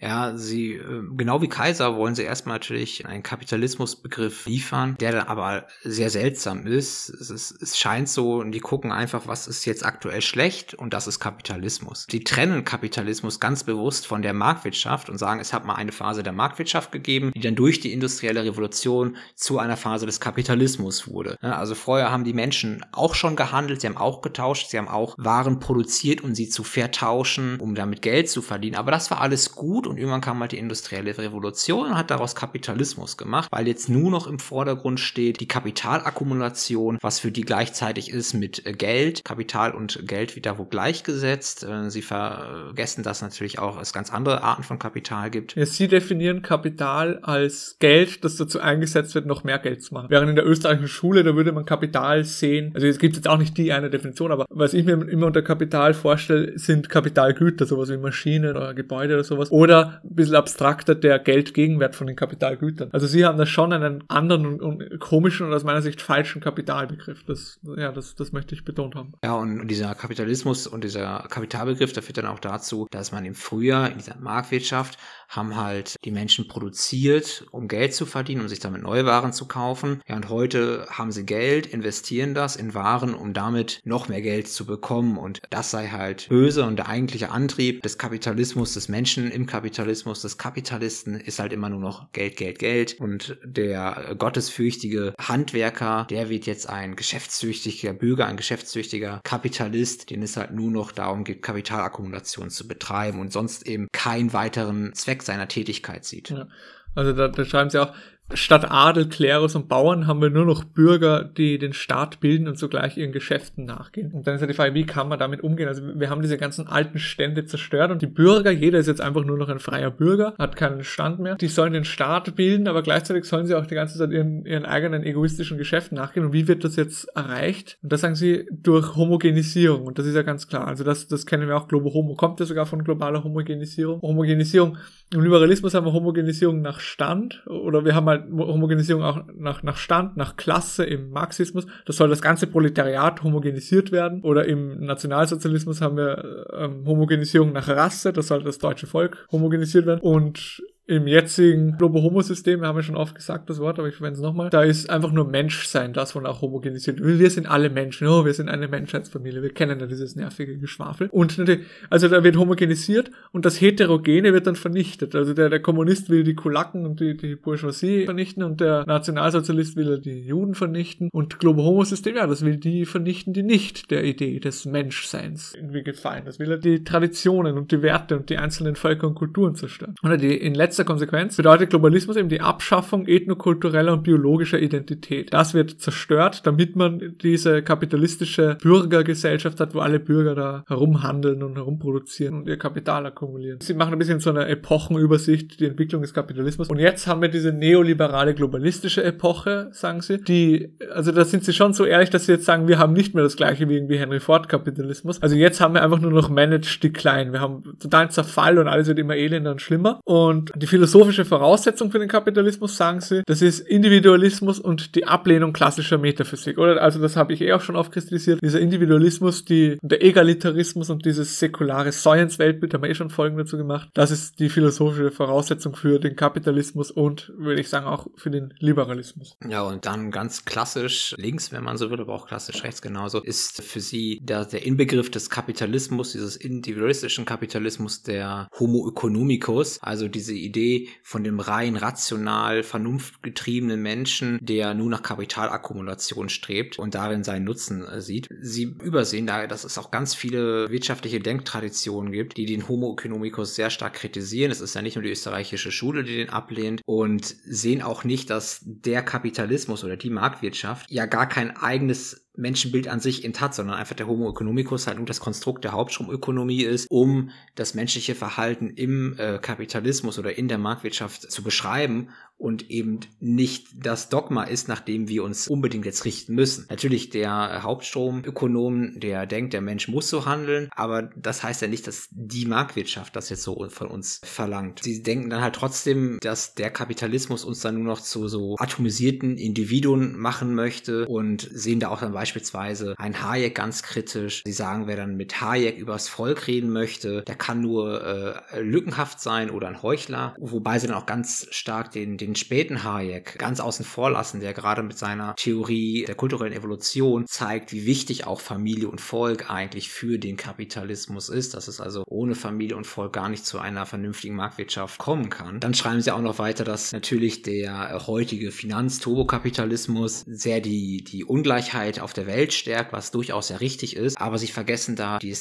Ja, sie, äh, genau wie Kaiser wollen sie erstmal natürlich einen Kapitalismusbegriff liefern, der dann aber sehr seltsam ist. Es, ist. es scheint so, die gucken einfach, was ist jetzt aktuell schlecht und das ist Kapitalismus. Die trennen Kapitalismus ganz bewusst von der Marktwirtschaft und sagen, es hat mal eine Phase der Marktwirtschaft gegeben, die dann durch die industrielle Revolution zu einer Phase des Kapitalismus wurde. Also vorher haben die Menschen auch schon gehandelt, sie haben auch getauscht, sie haben auch Waren produziert, um sie zu vertauschen, um damit Geld zu verdienen. Aber das war alles gut und irgendwann kam halt die industrielle Revolution und hat daraus Kapitalismus gemacht, weil jetzt nur noch im Vordergrund steht die Kapitalakkumulation, was für die gleichzeitig ist mit äh, Geld. Kapital und Geld wieder wo gleichgesetzt. Äh, sie vergessen, dass natürlich auch es ganz andere Arten von Kapital gibt. Ja, Sie definieren Kapital als Geld, das dazu eingesetzt wird, noch mehr Geld zu machen. Während in der österreichischen Schule, da würde man Kapital sehen, also es gibt jetzt auch nicht die eine Definition, aber was ich mir immer unter Kapital vorstelle, sind Kapitalgüter, sowas wie Maschinen oder Gebäude oder sowas. Oder oder ein bisschen abstrakter der Geldgegenwert von den Kapitalgütern. Also sie haben da schon einen anderen und, und komischen und aus meiner Sicht falschen Kapitalbegriff. Das, ja, das, das möchte ich betont haben. Ja, und dieser Kapitalismus und dieser Kapitalbegriff, der führt dann auch dazu, dass man im Frühjahr in dieser Marktwirtschaft haben halt die Menschen produziert, um Geld zu verdienen, um sich damit neue Waren zu kaufen. Ja, und heute haben sie Geld, investieren das in Waren, um damit noch mehr Geld zu bekommen. Und das sei halt böse und der eigentliche Antrieb des Kapitalismus, des Menschen im Kapitalismus, des Kapitalisten ist halt immer nur noch Geld, Geld, Geld. Und der gottesfürchtige Handwerker, der wird jetzt ein geschäftstüchtiger Bürger, ein geschäftstüchtiger Kapitalist, den es halt nur noch darum geht, Kapitalakkumulation zu betreiben und sonst eben keinen weiteren Zweck Zweck seiner Tätigkeit sieht. Ja. Also da, da schreiben sie auch, Statt Adel, Klerus und Bauern haben wir nur noch Bürger, die den Staat bilden und zugleich ihren Geschäften nachgehen. Und dann ist ja die Frage, wie kann man damit umgehen? Also wir haben diese ganzen alten Stände zerstört und die Bürger, jeder ist jetzt einfach nur noch ein freier Bürger, hat keinen Stand mehr. Die sollen den Staat bilden, aber gleichzeitig sollen sie auch die ganze Zeit ihren, ihren eigenen egoistischen Geschäften nachgehen. Und wie wird das jetzt erreicht? Und das sagen sie durch Homogenisierung. Und das ist ja ganz klar. Also das, das kennen wir auch. Globo Homo kommt ja sogar von globaler Homogenisierung. Homogenisierung. Im Liberalismus haben wir Homogenisierung nach Stand oder wir haben halt halt Homogenisierung auch nach, nach Stand, nach Klasse im Marxismus. Das soll das ganze Proletariat homogenisiert werden. Oder im Nationalsozialismus haben wir ähm, Homogenisierung nach Rasse. Das soll das deutsche Volk homogenisiert werden. Und im jetzigen Globo-Homo-System, wir haben ja schon oft gesagt das Wort, aber ich verwende es nochmal, da ist einfach nur Menschsein, das von auch homogenisiert. Wir sind alle Menschen, oh, wir sind eine Menschheitsfamilie, wir kennen ja dieses nervige Geschwafel. Und natürlich, also da wird homogenisiert und das Heterogene wird dann vernichtet. Also der, der Kommunist will die Kulaken und die, die Bourgeoisie vernichten und der Nationalsozialist will die Juden vernichten und Globo-Homo-System, ja, das will die vernichten, die nicht der Idee des Menschseins irgendwie gefallen. Das will er die Traditionen und die Werte und die einzelnen Völker und Kulturen zerstören. Oder die in letzter letzter Konsequenz bedeutet Globalismus eben die Abschaffung ethnokultureller und biologischer Identität. Das wird zerstört, damit man diese kapitalistische Bürgergesellschaft hat, wo alle Bürger da herumhandeln und herumproduzieren und ihr Kapital akkumulieren. Sie machen ein bisschen so eine Epochenübersicht, die Entwicklung des Kapitalismus. Und jetzt haben wir diese neoliberale globalistische Epoche, sagen sie, die, also da sind sie schon so ehrlich, dass sie jetzt sagen, wir haben nicht mehr das gleiche wie irgendwie Henry Ford Kapitalismus. Also jetzt haben wir einfach nur noch Managed Decline. Wir haben totalen Zerfall und alles wird immer elender und schlimmer. Und die philosophische Voraussetzung für den Kapitalismus, sagen sie, das ist Individualismus und die Ablehnung klassischer Metaphysik, oder? Also das habe ich eh auch schon oft kritisiert. Dieser Individualismus, die, der Egalitarismus und dieses säkulare Science-Weltbild, haben wir eh schon Folgen dazu gemacht. Das ist die philosophische Voraussetzung für den Kapitalismus und, würde ich sagen, auch für den Liberalismus. Ja, und dann ganz klassisch links, wenn man so will, aber auch klassisch rechts genauso, ist für sie der, der Inbegriff des Kapitalismus, dieses individualistischen Kapitalismus, der Homo economicus, also diese Idee von dem rein rational, vernunftgetriebenen Menschen, der nur nach Kapitalakkumulation strebt und darin seinen Nutzen äh, sieht. Sie übersehen da, dass es auch ganz viele wirtschaftliche Denktraditionen gibt, die den Homo economicus sehr stark kritisieren. Es ist ja nicht nur die österreichische Schule, die den ablehnt und sehen auch nicht, dass der Kapitalismus oder die Marktwirtschaft ja gar kein eigenes Menschenbild an sich int hat, sondern einfach der Homo economicus halt nur das Konstrukt der Hauptstromökonomie ist, um das menschliche Verhalten im äh, Kapitalismus oder in der Marktwirtschaft zu beschreiben und eben nicht das Dogma ist, nach dem wir uns unbedingt jetzt richten müssen. Natürlich der Hauptstromökonom, der denkt, der Mensch muss so handeln, aber das heißt ja nicht, dass die Marktwirtschaft das jetzt so von uns verlangt. Sie denken dann halt trotzdem, dass der Kapitalismus uns dann nur noch zu so atomisierten Individuen machen möchte und sehen da auch dann beispielsweise ein Hayek ganz kritisch. Sie sagen, wer dann mit Hayek übers Volk reden möchte, der kann nur äh, lückenhaft sein oder ein Heuchler, wobei sie dann auch ganz stark den, den den späten Hayek ganz außen vor lassen, der gerade mit seiner Theorie der kulturellen Evolution zeigt, wie wichtig auch Familie und Volk eigentlich für den Kapitalismus ist, dass es also ohne Familie und Volk gar nicht zu einer vernünftigen Marktwirtschaft kommen kann. Dann schreiben sie auch noch weiter, dass natürlich der heutige Finanzturbokapitalismus sehr die, die Ungleichheit auf der Welt stärkt, was durchaus sehr richtig ist, aber sie vergessen da die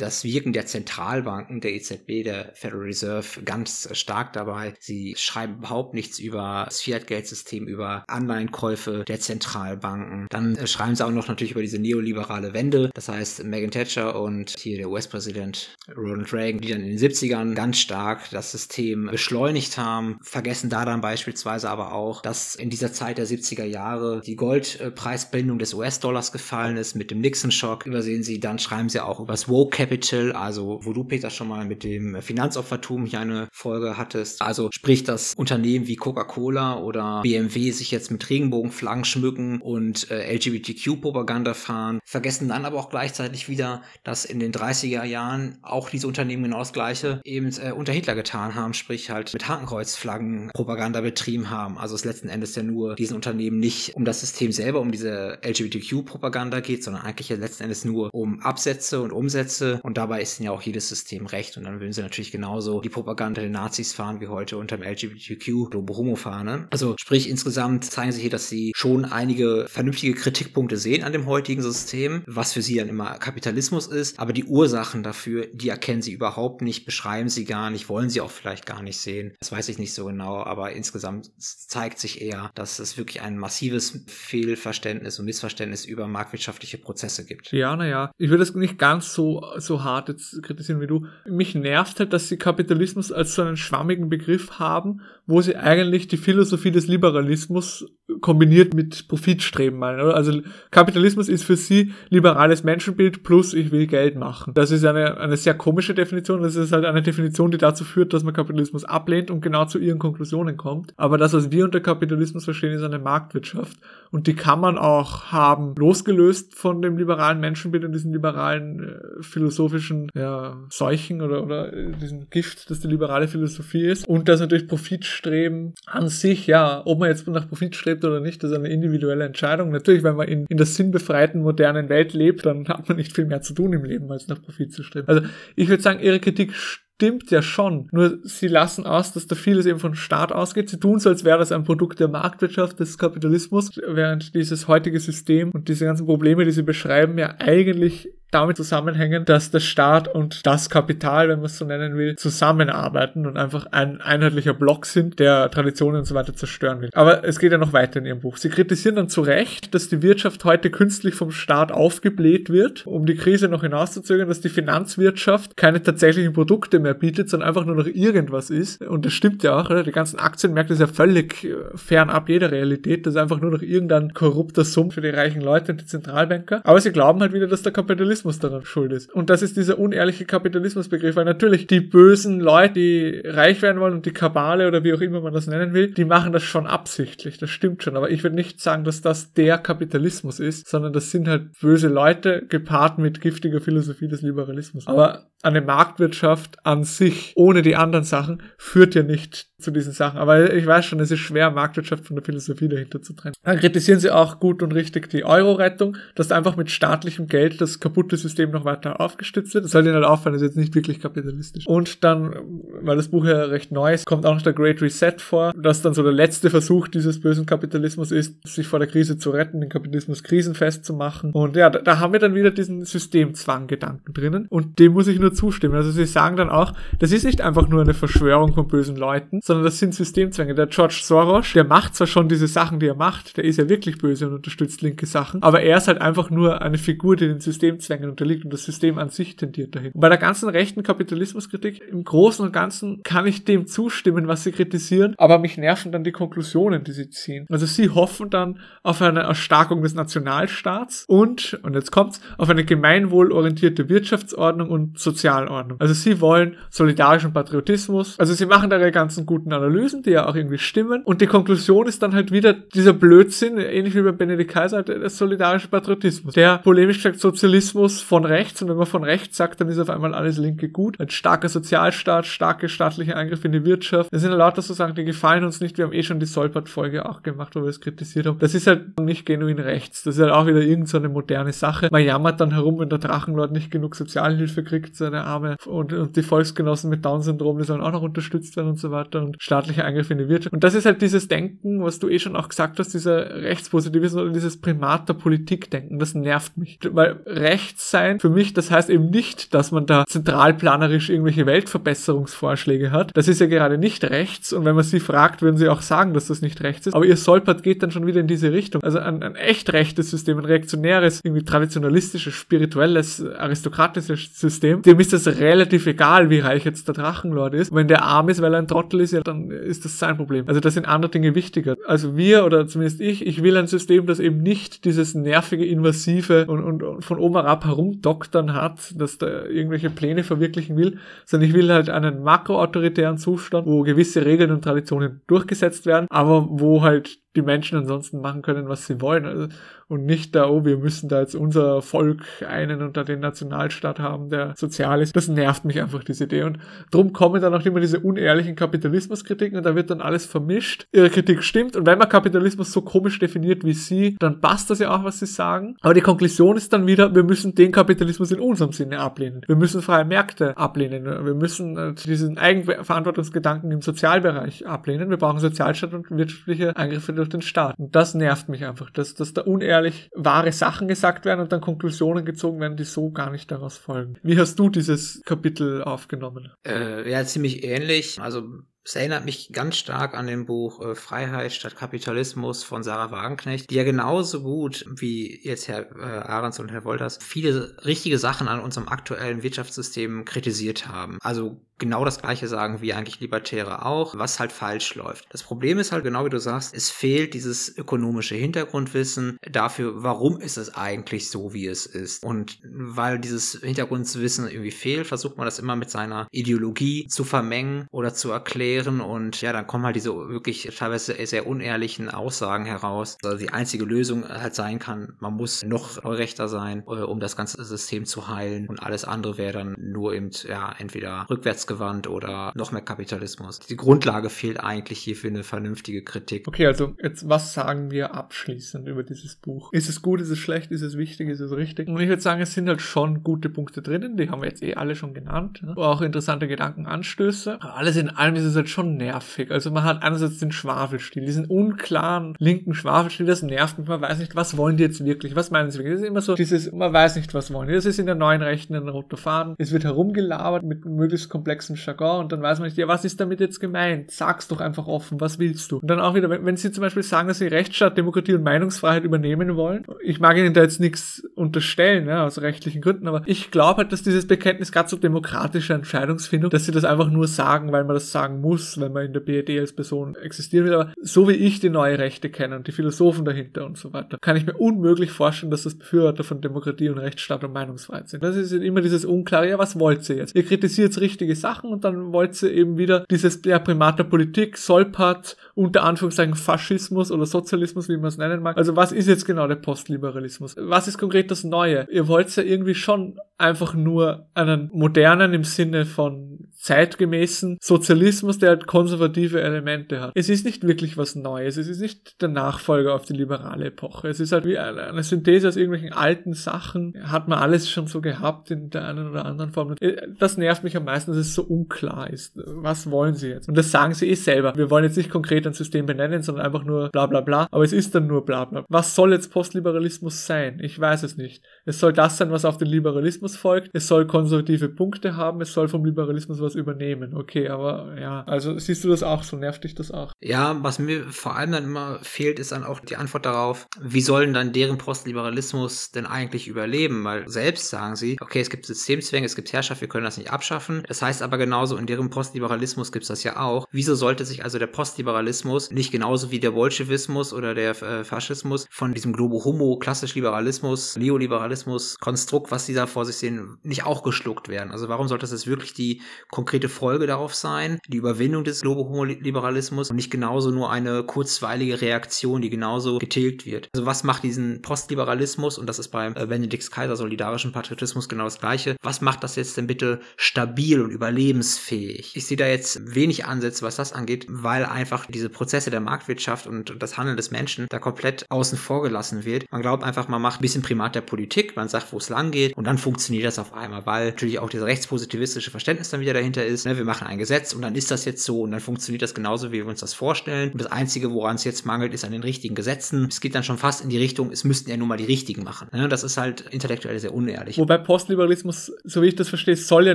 das Wirken der Zentralbanken, der EZB, der Federal Reserve, ganz stark dabei. Sie schreiben überhaupt nichts über das Fiat-Geldsystem, über Anleihenkäufe der Zentralbanken. Dann äh, schreiben sie auch noch natürlich über diese neoliberale Wende. Das heißt, Megan Thatcher und hier der US-Präsident Ronald Reagan, die dann in den 70ern ganz stark das System beschleunigt haben, vergessen da dann beispielsweise aber auch, dass in dieser Zeit der 70er Jahre die Goldpreisbindung des US-Dollars gefallen ist mit dem Nixon-Schock. Übersehen sie, dann schreiben sie auch über das Woke Capital, also wo du Peter schon mal mit dem Finanzopfertum hier eine Folge hattest. Also sprich, dass Unternehmen wie Coca-Cola oder BMW sich jetzt mit Regenbogenflaggen schmücken und äh, LGBTQ-Propaganda fahren, vergessen dann aber auch gleichzeitig wieder, dass in den 30er Jahren auch diese Unternehmen genau das gleiche eben äh, unter Hitler getan haben, sprich halt mit Hakenkreuzflaggen Propaganda betrieben haben. Also es letzten Endes ja nur diesen Unternehmen nicht um das System selber, um diese LGBTQ-Propaganda geht, sondern eigentlich ja letzten Endes nur um Absätze und Umsätze und dabei ist ihnen ja auch jedes System recht. Und dann würden sie natürlich genauso die Propaganda der Nazis fahren, wie heute unter dem LGBTQ Homo-Fahne. Also sprich, insgesamt zeigen sie hier, dass sie schon einige vernünftige Kritikpunkte sehen an dem heutigen System, was für sie dann immer Kapitalismus ist. Aber die Ursachen dafür, die erkennen sie überhaupt nicht, beschreiben sie gar nicht, wollen sie auch vielleicht gar nicht sehen. Das weiß ich nicht so genau, aber insgesamt zeigt sich eher, dass es wirklich ein massives Fehlverständnis und Missverständnis über marktwirtschaftliche Prozesse gibt. Ja, naja, ich würde es nicht ganz so so hart jetzt kritisieren wie du. Mich nervt halt, dass sie Kapitalismus als so einen schwammigen Begriff haben, wo sie eigentlich die Philosophie des Liberalismus kombiniert mit Profitstreben meinen. Oder? Also Kapitalismus ist für sie liberales Menschenbild plus ich will Geld machen. Das ist eine, eine sehr komische Definition. Das ist halt eine Definition, die dazu führt, dass man Kapitalismus ablehnt und genau zu ihren Konklusionen kommt. Aber das, was wir unter Kapitalismus verstehen, ist eine Marktwirtschaft. Und die kann man auch haben, losgelöst von dem liberalen Menschenbild und diesen liberalen äh, philosophischen ja, Seuchen oder, oder äh, diesem Gift, das die liberale Philosophie ist. Und das natürlich Profitstreben an sich, ja, ob man jetzt nach Profit strebt oder nicht, das ist eine individuelle Entscheidung. Natürlich, wenn man in, in der sinnbefreiten modernen Welt lebt, dann hat man nicht viel mehr zu tun im Leben, als nach Profit zu streben. Also ich würde sagen, ihre Kritik stimmt ja schon. Nur sie lassen aus, dass da vieles eben von Staat ausgeht. Sie tun so, als wäre das ein Produkt der Marktwirtschaft, des Kapitalismus, während dieses heutige System und diese ganzen Probleme, die sie beschreiben, ja eigentlich damit zusammenhängen, dass der Staat und das Kapital, wenn man es so nennen will, zusammenarbeiten und einfach ein einheitlicher Block sind, der Traditionen und so weiter zerstören will. Aber es geht ja noch weiter in ihrem Buch. Sie kritisieren dann zu Recht, dass die Wirtschaft heute künstlich vom Staat aufgebläht wird, um die Krise noch hinauszuzögern, dass die Finanzwirtschaft keine tatsächlichen Produkte mehr bietet, sondern einfach nur noch irgendwas ist. Und das stimmt ja auch, oder? Die ganzen Aktienmärkte sind ja völlig äh, fernab jeder Realität. Das ist einfach nur noch irgendein korrupter Sumpf für die reichen Leute und die Zentralbanker. Aber sie glauben halt wieder, dass der Kapitalismus daran schuld ist. Und das ist dieser unehrliche Kapitalismusbegriff, weil natürlich die bösen Leute, die reich werden wollen und die Kabale oder wie auch immer man das nennen will, die machen das schon absichtlich. Das stimmt schon. Aber ich würde nicht sagen, dass das der Kapitalismus ist, sondern das sind halt böse Leute gepaart mit giftiger Philosophie des Liberalismus. Aber eine Marktwirtschaft an sich ohne die anderen Sachen führt ja nicht zu diesen Sachen. Aber ich weiß schon, es ist schwer, Marktwirtschaft von der Philosophie dahinter zu trennen. Dann kritisieren sie auch gut und richtig die Euro-Rettung, dass einfach mit staatlichem Geld das kaputte System noch weiter aufgestützt wird. Das soll ihnen halt auffallen, das ist jetzt nicht wirklich kapitalistisch. Und dann, weil das Buch ja recht neu ist, kommt auch noch der Great Reset vor, dass dann so der letzte Versuch dieses bösen Kapitalismus ist, sich vor der Krise zu retten, den Kapitalismus krisenfest zu machen. Und ja, da, da haben wir dann wieder diesen Systemzwang-Gedanken drinnen. Und dem muss ich nur zustimmen. Also sie sagen dann auch, das ist nicht einfach nur eine Verschwörung von bösen Leuten, sondern das sind Systemzwänge. Der George Soros, der macht zwar schon diese Sachen, die er macht, der ist ja wirklich böse und unterstützt linke Sachen, aber er ist halt einfach nur eine Figur, die den Systemzwängen unterliegt und das System an sich tendiert dahin. Und bei der ganzen rechten Kapitalismuskritik im Großen und Ganzen kann ich dem zustimmen, was sie kritisieren, aber mich nerven dann die Konklusionen, die sie ziehen. Also sie hoffen dann auf eine Erstarkung des Nationalstaats und, und jetzt kommt's, auf eine gemeinwohlorientierte Wirtschaftsordnung und Sozialordnung. Also sie wollen solidarischen Patriotismus, also sie machen da ihre ganzen guten guten Analysen, die ja auch irgendwie stimmen. Und die Konklusion ist dann halt wieder dieser Blödsinn, ähnlich wie bei Benedikt Kaiser, der solidarische Patriotismus. Der polemisch gesagt Sozialismus von rechts. Und wenn man von rechts sagt, dann ist auf einmal alles Linke gut. Ein starker Sozialstaat, starke staatliche Eingriffe in die Wirtschaft. Das sind lauter so Sachen, die gefallen uns nicht. Wir haben eh schon die Solpert-Folge auch gemacht, wo wir es kritisiert haben. Das ist halt nicht genuin rechts. Das ist halt auch wieder irgendeine so moderne Sache. Man jammert dann herum, wenn der Drachenlord nicht genug Sozialhilfe kriegt, seine Arme. Und, und die Volksgenossen mit Down-Syndrom, die sollen auch noch unterstützt werden und so weiter und staatliche Eingriffe in die Wirtschaft. Und das ist halt dieses Denken, was du eh schon auch gesagt hast, dieser Rechtspositivismus oder dieses Primat der Politik denken. Das nervt mich. Weil Rechts sein für mich, das heißt eben nicht, dass man da zentralplanerisch irgendwelche Weltverbesserungsvorschläge hat. Das ist ja gerade nicht rechts. Und wenn man sie fragt, würden sie auch sagen, dass das nicht rechts ist. Aber ihr Solpert geht dann schon wieder in diese Richtung. Also ein, ein echt rechtes System, ein reaktionäres, irgendwie traditionalistisches, spirituelles, aristokratisches System, dem ist das relativ egal, wie reich jetzt der Drachenlord ist. Und wenn der arm ist, weil er ein Trottel ist, ja, dann ist das sein Problem. Also da sind andere Dinge wichtiger. Also wir oder zumindest ich, ich will ein System, das eben nicht dieses nervige, invasive und, und, und von oben herab herumdoktern hat, dass da irgendwelche Pläne verwirklichen will, sondern ich will halt einen makroautoritären Zustand, wo gewisse Regeln und Traditionen durchgesetzt werden, aber wo halt die Menschen ansonsten machen können, was sie wollen. Also, und nicht da, oh, wir müssen da jetzt unser Volk einen unter den Nationalstaat haben, der sozial ist. Das nervt mich einfach, diese Idee. Und drum kommen dann auch immer diese unehrlichen Kapitalismuskritiken und da wird dann alles vermischt. Ihre Kritik stimmt. Und wenn man Kapitalismus so komisch definiert wie sie, dann passt das ja auch, was sie sagen. Aber die Konklusion ist dann wieder, wir müssen den Kapitalismus in unserem Sinne ablehnen. Wir müssen freie Märkte ablehnen. Wir müssen äh, diesen Eigenverantwortungsgedanken im Sozialbereich ablehnen. Wir brauchen Sozialstaat und wirtschaftliche Eingriffe durch den Staat. Und das nervt mich einfach, dass, dass da unehrlich wahre Sachen gesagt werden und dann Konklusionen gezogen werden, die so gar nicht daraus folgen. Wie hast du dieses Kapitel aufgenommen? Äh, ja, ziemlich ähnlich. Also es erinnert mich ganz stark an dem Buch äh, Freiheit statt Kapitalismus von Sarah Wagenknecht, die ja genauso gut wie jetzt Herr äh, Ahrens und Herr Wolters viele richtige Sachen an unserem aktuellen Wirtschaftssystem kritisiert haben. Also genau das gleiche sagen wie eigentlich Libertäre auch, was halt falsch läuft. Das Problem ist halt genau wie du sagst, es fehlt dieses ökonomische Hintergrundwissen dafür, warum ist es eigentlich so, wie es ist. Und weil dieses Hintergrundwissen irgendwie fehlt, versucht man das immer mit seiner Ideologie zu vermengen oder zu erklären und ja, dann kommen halt diese wirklich teilweise sehr unehrlichen Aussagen heraus. Also die einzige Lösung halt sein kann, man muss noch rechter sein, äh, um das ganze System zu heilen und alles andere wäre dann nur eben ja entweder rückwärts rückwärtsgewandt oder noch mehr Kapitalismus. Die Grundlage fehlt eigentlich hier für eine vernünftige Kritik. Okay, also jetzt was sagen wir abschließend über dieses Buch? Ist es gut, ist es schlecht, ist es wichtig, ist es richtig? Und ich würde sagen, es sind halt schon gute Punkte drinnen, die haben wir jetzt eh alle schon genannt. Ne? Auch interessante Gedankenanstöße. Aber alles in allem ist es halt schon nervig. Also man hat einerseits den Schwafelstil, diesen unklaren linken Schwafelstil, das nervt mich. Man weiß nicht, was wollen die jetzt wirklich? Was meinen sie wirklich? Das ist immer so dieses, man weiß nicht, was wollen die. Das ist in der neuen Rechten ein roter Faden. Es wird herumgelabert mit möglichst komplexem Jargon und dann weiß man nicht, ja, was ist damit jetzt gemeint? Sag's doch einfach offen, was willst du? Und dann auch wieder, wenn, wenn sie zum Beispiel sagen, dass sie Rechtsstaat, Demokratie und Meinungsfreiheit übernehmen wollen, ich mag ihnen da jetzt nichts unterstellen, ja, aus rechtlichen Gründen, aber ich glaube halt, dass dieses Bekenntnis gerade zur demokratischen Entscheidungsfindung, dass sie das einfach nur sagen, weil man das sagen muss, wenn man in der BRD als Person existieren will, aber so wie ich die neue Rechte kenne und die Philosophen dahinter und so weiter, kann ich mir unmöglich vorstellen, dass das Befürworter von Demokratie und Rechtsstaat und Meinungsfreiheit sind. Das ist immer dieses Unklare, ja, was wollt ihr jetzt? Ihr kritisiert richtige Sachen und dann wollt ihr eben wieder dieses ja, Primat der Politik, Solpat, unter Anführungszeichen Faschismus oder Sozialismus, wie man es nennen mag. Also was ist jetzt genau der Postliberalismus? Was ist konkret das Neue? Ihr wollt ja irgendwie schon einfach nur einen modernen im Sinne von zeitgemäßen Sozialismus, der halt konservative Elemente hat. Es ist nicht wirklich was Neues. Es ist nicht der Nachfolger auf die liberale Epoche. Es ist halt wie eine Synthese aus irgendwelchen alten Sachen. Hat man alles schon so gehabt in der einen oder anderen Form. Äh, das nervt mich am meisten, dass es so unklar ist. Was wollen sie jetzt? Und das sagen sie eh selber. Wir wollen jetzt nicht konkret ein System benennen, sondern einfach nur bla bla bla. Aber es ist dann nur bla bla. Was soll jetzt Postliberalismus sein? Ich weiß es nicht. Es soll das sein, was auf den Liberalismus folgt. Es soll konservative Punkte haben. Es soll vom Liberalismus was übernehmen. Okay, aber ja. Also siehst du das auch so? Nervt dich das auch? Ja, was mir vor allem dann immer fehlt, ist dann auch die Antwort darauf, wie sollen dann deren Postliberalismus denn eigentlich überleben? Weil selbst sagen sie, okay, es gibt Systemzwänge, es gibt Herrschaft, wir können das nicht abschaffen. Das heißt aber genauso, in deren Postliberalismus gibt es das ja auch. Wieso sollte sich also der Postliberalismus nicht genauso wie der Bolschewismus oder der äh, Faschismus von diesem Globo Homo, klassisch Liberalismus, Neoliberalismus, Konstrukt, was sie da vor sich sehen, nicht auch geschluckt werden? Also warum sollte das jetzt wirklich die konkrete Folge darauf sein, die Überwindung des Globo Homo Liberalismus und nicht genauso nur eine kurzweilige Reaktion, die genauso getilgt wird? Also was macht diesen Postliberalismus, und das ist beim äh, Benedikt Kaiser solidarischen Patriotismus genau das gleiche, was macht das jetzt denn bitte stabil und überlebensfähig? Ich sehe da jetzt wenig Ansätze, was das angeht, weil einfach diese Prozesse der Marktwirtschaft und das Handeln des Menschen da komplett außen vor gelassen wird. Man glaubt einfach, man macht ein bisschen Primat der Politik, man sagt, wo es lang geht und dann funktioniert das auf einmal, weil natürlich auch dieses rechtspositivistische Verständnis dann wieder dahinter ist. Ne? Wir machen ein Gesetz und dann ist das jetzt so und dann funktioniert das genauso, wie wir uns das vorstellen. Und das Einzige, woran es jetzt mangelt, ist an den richtigen Gesetzen. Es geht dann schon fast in die Richtung, es müssten ja nur mal die richtigen machen. Ne? Das ist halt intellektuell sehr unehrlich. Wobei Postliberalismus, so wie ich das verstehe, soll ja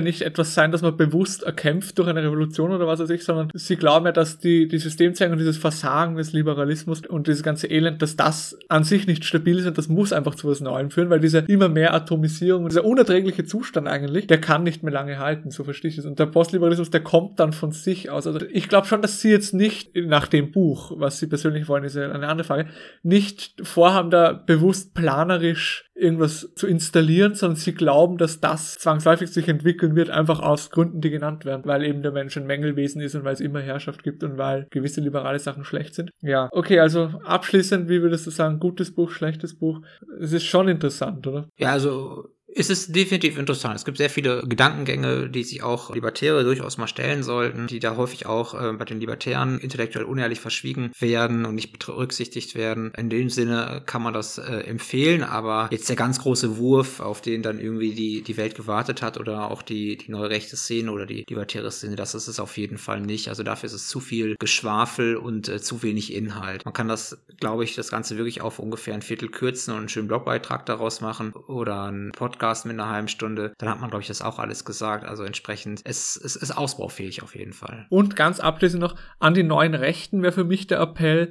nicht etwas sein, das man bewusst erkämpft durch eine Revolution oder was weiß ich, sondern sie glauben ja, dass die, die Systemzwänge und dieses Versagen des Liberalismus und dieses ganze Elend, dass das an sich nicht stabil ist und das muss einfach zu was Neuem führen, weil diese immer mehr Atomisierung, dieser unerträgliche Zustand eigentlich, der kann nicht mehr lange halten, so verstehe ich es. Und der Postliberalismus, der kommt dann von sich aus. Also ich glaube schon, dass sie jetzt nicht nach dem Buch, was sie persönlich wollen, ist ja eine andere Frage, nicht vorhaben, da bewusst planerisch irgendwas zu installieren, sondern sie glauben, dass das zwangsläufig sich entwickeln wird, einfach aus Gründen, die genannt werden, weil eben der Mensch ein Mängelwesen ist und weil es immer Herrschaft gibt und weil gewisse liberale Sachen schlecht sind. Ja, okay, also abschließend, wie würdest du sagen, gutes Buch, schlechtes Buch? Es ist schon interessant, oder? Ja, also es ist definitiv interessant. Es gibt sehr viele Gedankengänge, die sich auch Libertäre durchaus mal stellen sollten, die da häufig auch äh, bei den Libertären intellektuell unehrlich verschwiegen werden und nicht berücksichtigt werden. In dem Sinne kann man das äh, empfehlen, aber jetzt der ganz große Wurf, auf den dann irgendwie die, die Welt gewartet hat oder auch die, die neue rechte Szene oder die libertäre Szene, das ist es auf jeden Fall nicht. Also dafür ist es zu viel Geschwafel und äh, zu wenig Inhalt. Man kann das, glaube ich, das Ganze wirklich auf ungefähr ein Viertel kürzen und einen schönen Blogbeitrag daraus machen oder einen Podcast Podcast mit einer halben Stunde, dann hat man, glaube ich, das auch alles gesagt. Also entsprechend, es, es ist ausbaufähig auf jeden Fall. Und ganz abschließend noch an die neuen Rechten wäre für mich der Appell,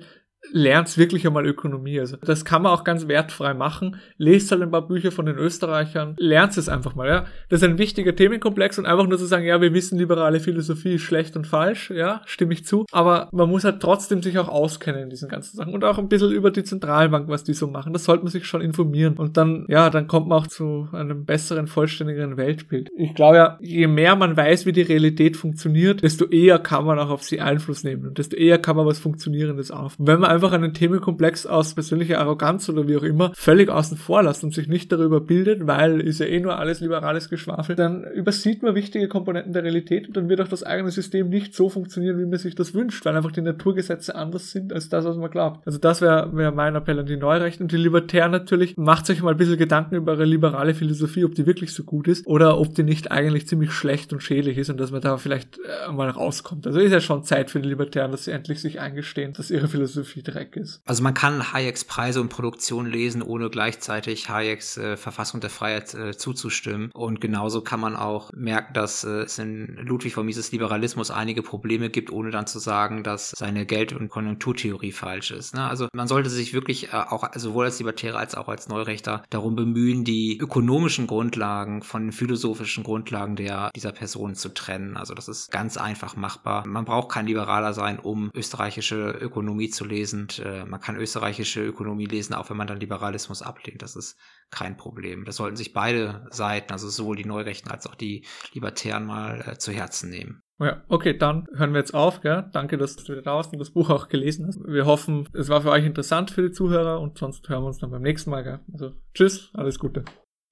lernt wirklich einmal Ökonomie. Also das kann man auch ganz wertfrei machen. Lest halt ein paar Bücher von den Österreichern, lernt es einfach mal, ja. Das ist ein wichtiger Themenkomplex und einfach nur zu sagen, ja, wir wissen, liberale Philosophie ist schlecht und falsch, ja, stimme ich zu. Aber man muss halt trotzdem sich auch auskennen in diesen ganzen Sachen und auch ein bisschen über die Zentralbank, was die so machen. Das sollte man sich schon informieren und dann, ja, dann kommt man auch zu einem besseren, vollständigeren Weltbild. Ich glaube ja, je mehr man weiß, wie die Realität funktioniert, desto eher kann man auch auf sie Einfluss nehmen und desto eher kann man was Funktionierendes auf. Wenn man einfach einen Themenkomplex aus persönlicher Arroganz oder wie auch immer völlig außen vor lässt und sich nicht darüber bildet, weil ist ja eh nur alles liberales Geschwafel, dann übersieht man wichtige Komponenten der Realität und dann wird auch das eigene System nicht so funktionieren, wie man sich das wünscht, weil einfach die Naturgesetze anders sind als das, was man glaubt. Also das wäre wär mein Appell an die Neurechten und die Libertären natürlich. Macht euch mal ein bisschen Gedanken über eure liberale Philosophie, ob die wirklich so gut ist oder ob die nicht eigentlich ziemlich schlecht und schädlich ist und dass man da vielleicht äh, mal rauskommt. Also ist ja schon Zeit für die Libertären, dass sie endlich sich eingestehen, dass ihre Philosophie Dreck ist. Also man kann Hayeks Preise und Produktion lesen, ohne gleichzeitig Hayeks äh, Verfassung der Freiheit äh, zuzustimmen. Und genauso kann man auch merken, dass äh, es in Ludwig von Mises Liberalismus einige Probleme gibt, ohne dann zu sagen, dass seine Geld- und Konjunkturtheorie falsch ist. Ne? Also man sollte sich wirklich äh, auch sowohl als Libertäre als auch als Neurechter darum bemühen, die ökonomischen Grundlagen von den philosophischen Grundlagen der dieser Person zu trennen. Also das ist ganz einfach machbar. Man braucht kein Liberaler sein, um österreichische Ökonomie zu lesen. Und, äh, man kann österreichische Ökonomie lesen, auch wenn man dann Liberalismus ablehnt. Das ist kein Problem. Das sollten sich beide Seiten, also sowohl die Neurechten als auch die Libertären mal äh, zu Herzen nehmen. Ja, okay, dann hören wir jetzt auf. Gell? Danke, dass du da und das Buch auch gelesen hast. Wir hoffen, es war für euch interessant für die Zuhörer und sonst hören wir uns dann beim nächsten Mal. Gell? Also tschüss, alles Gute.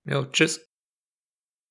Ja, tschüss.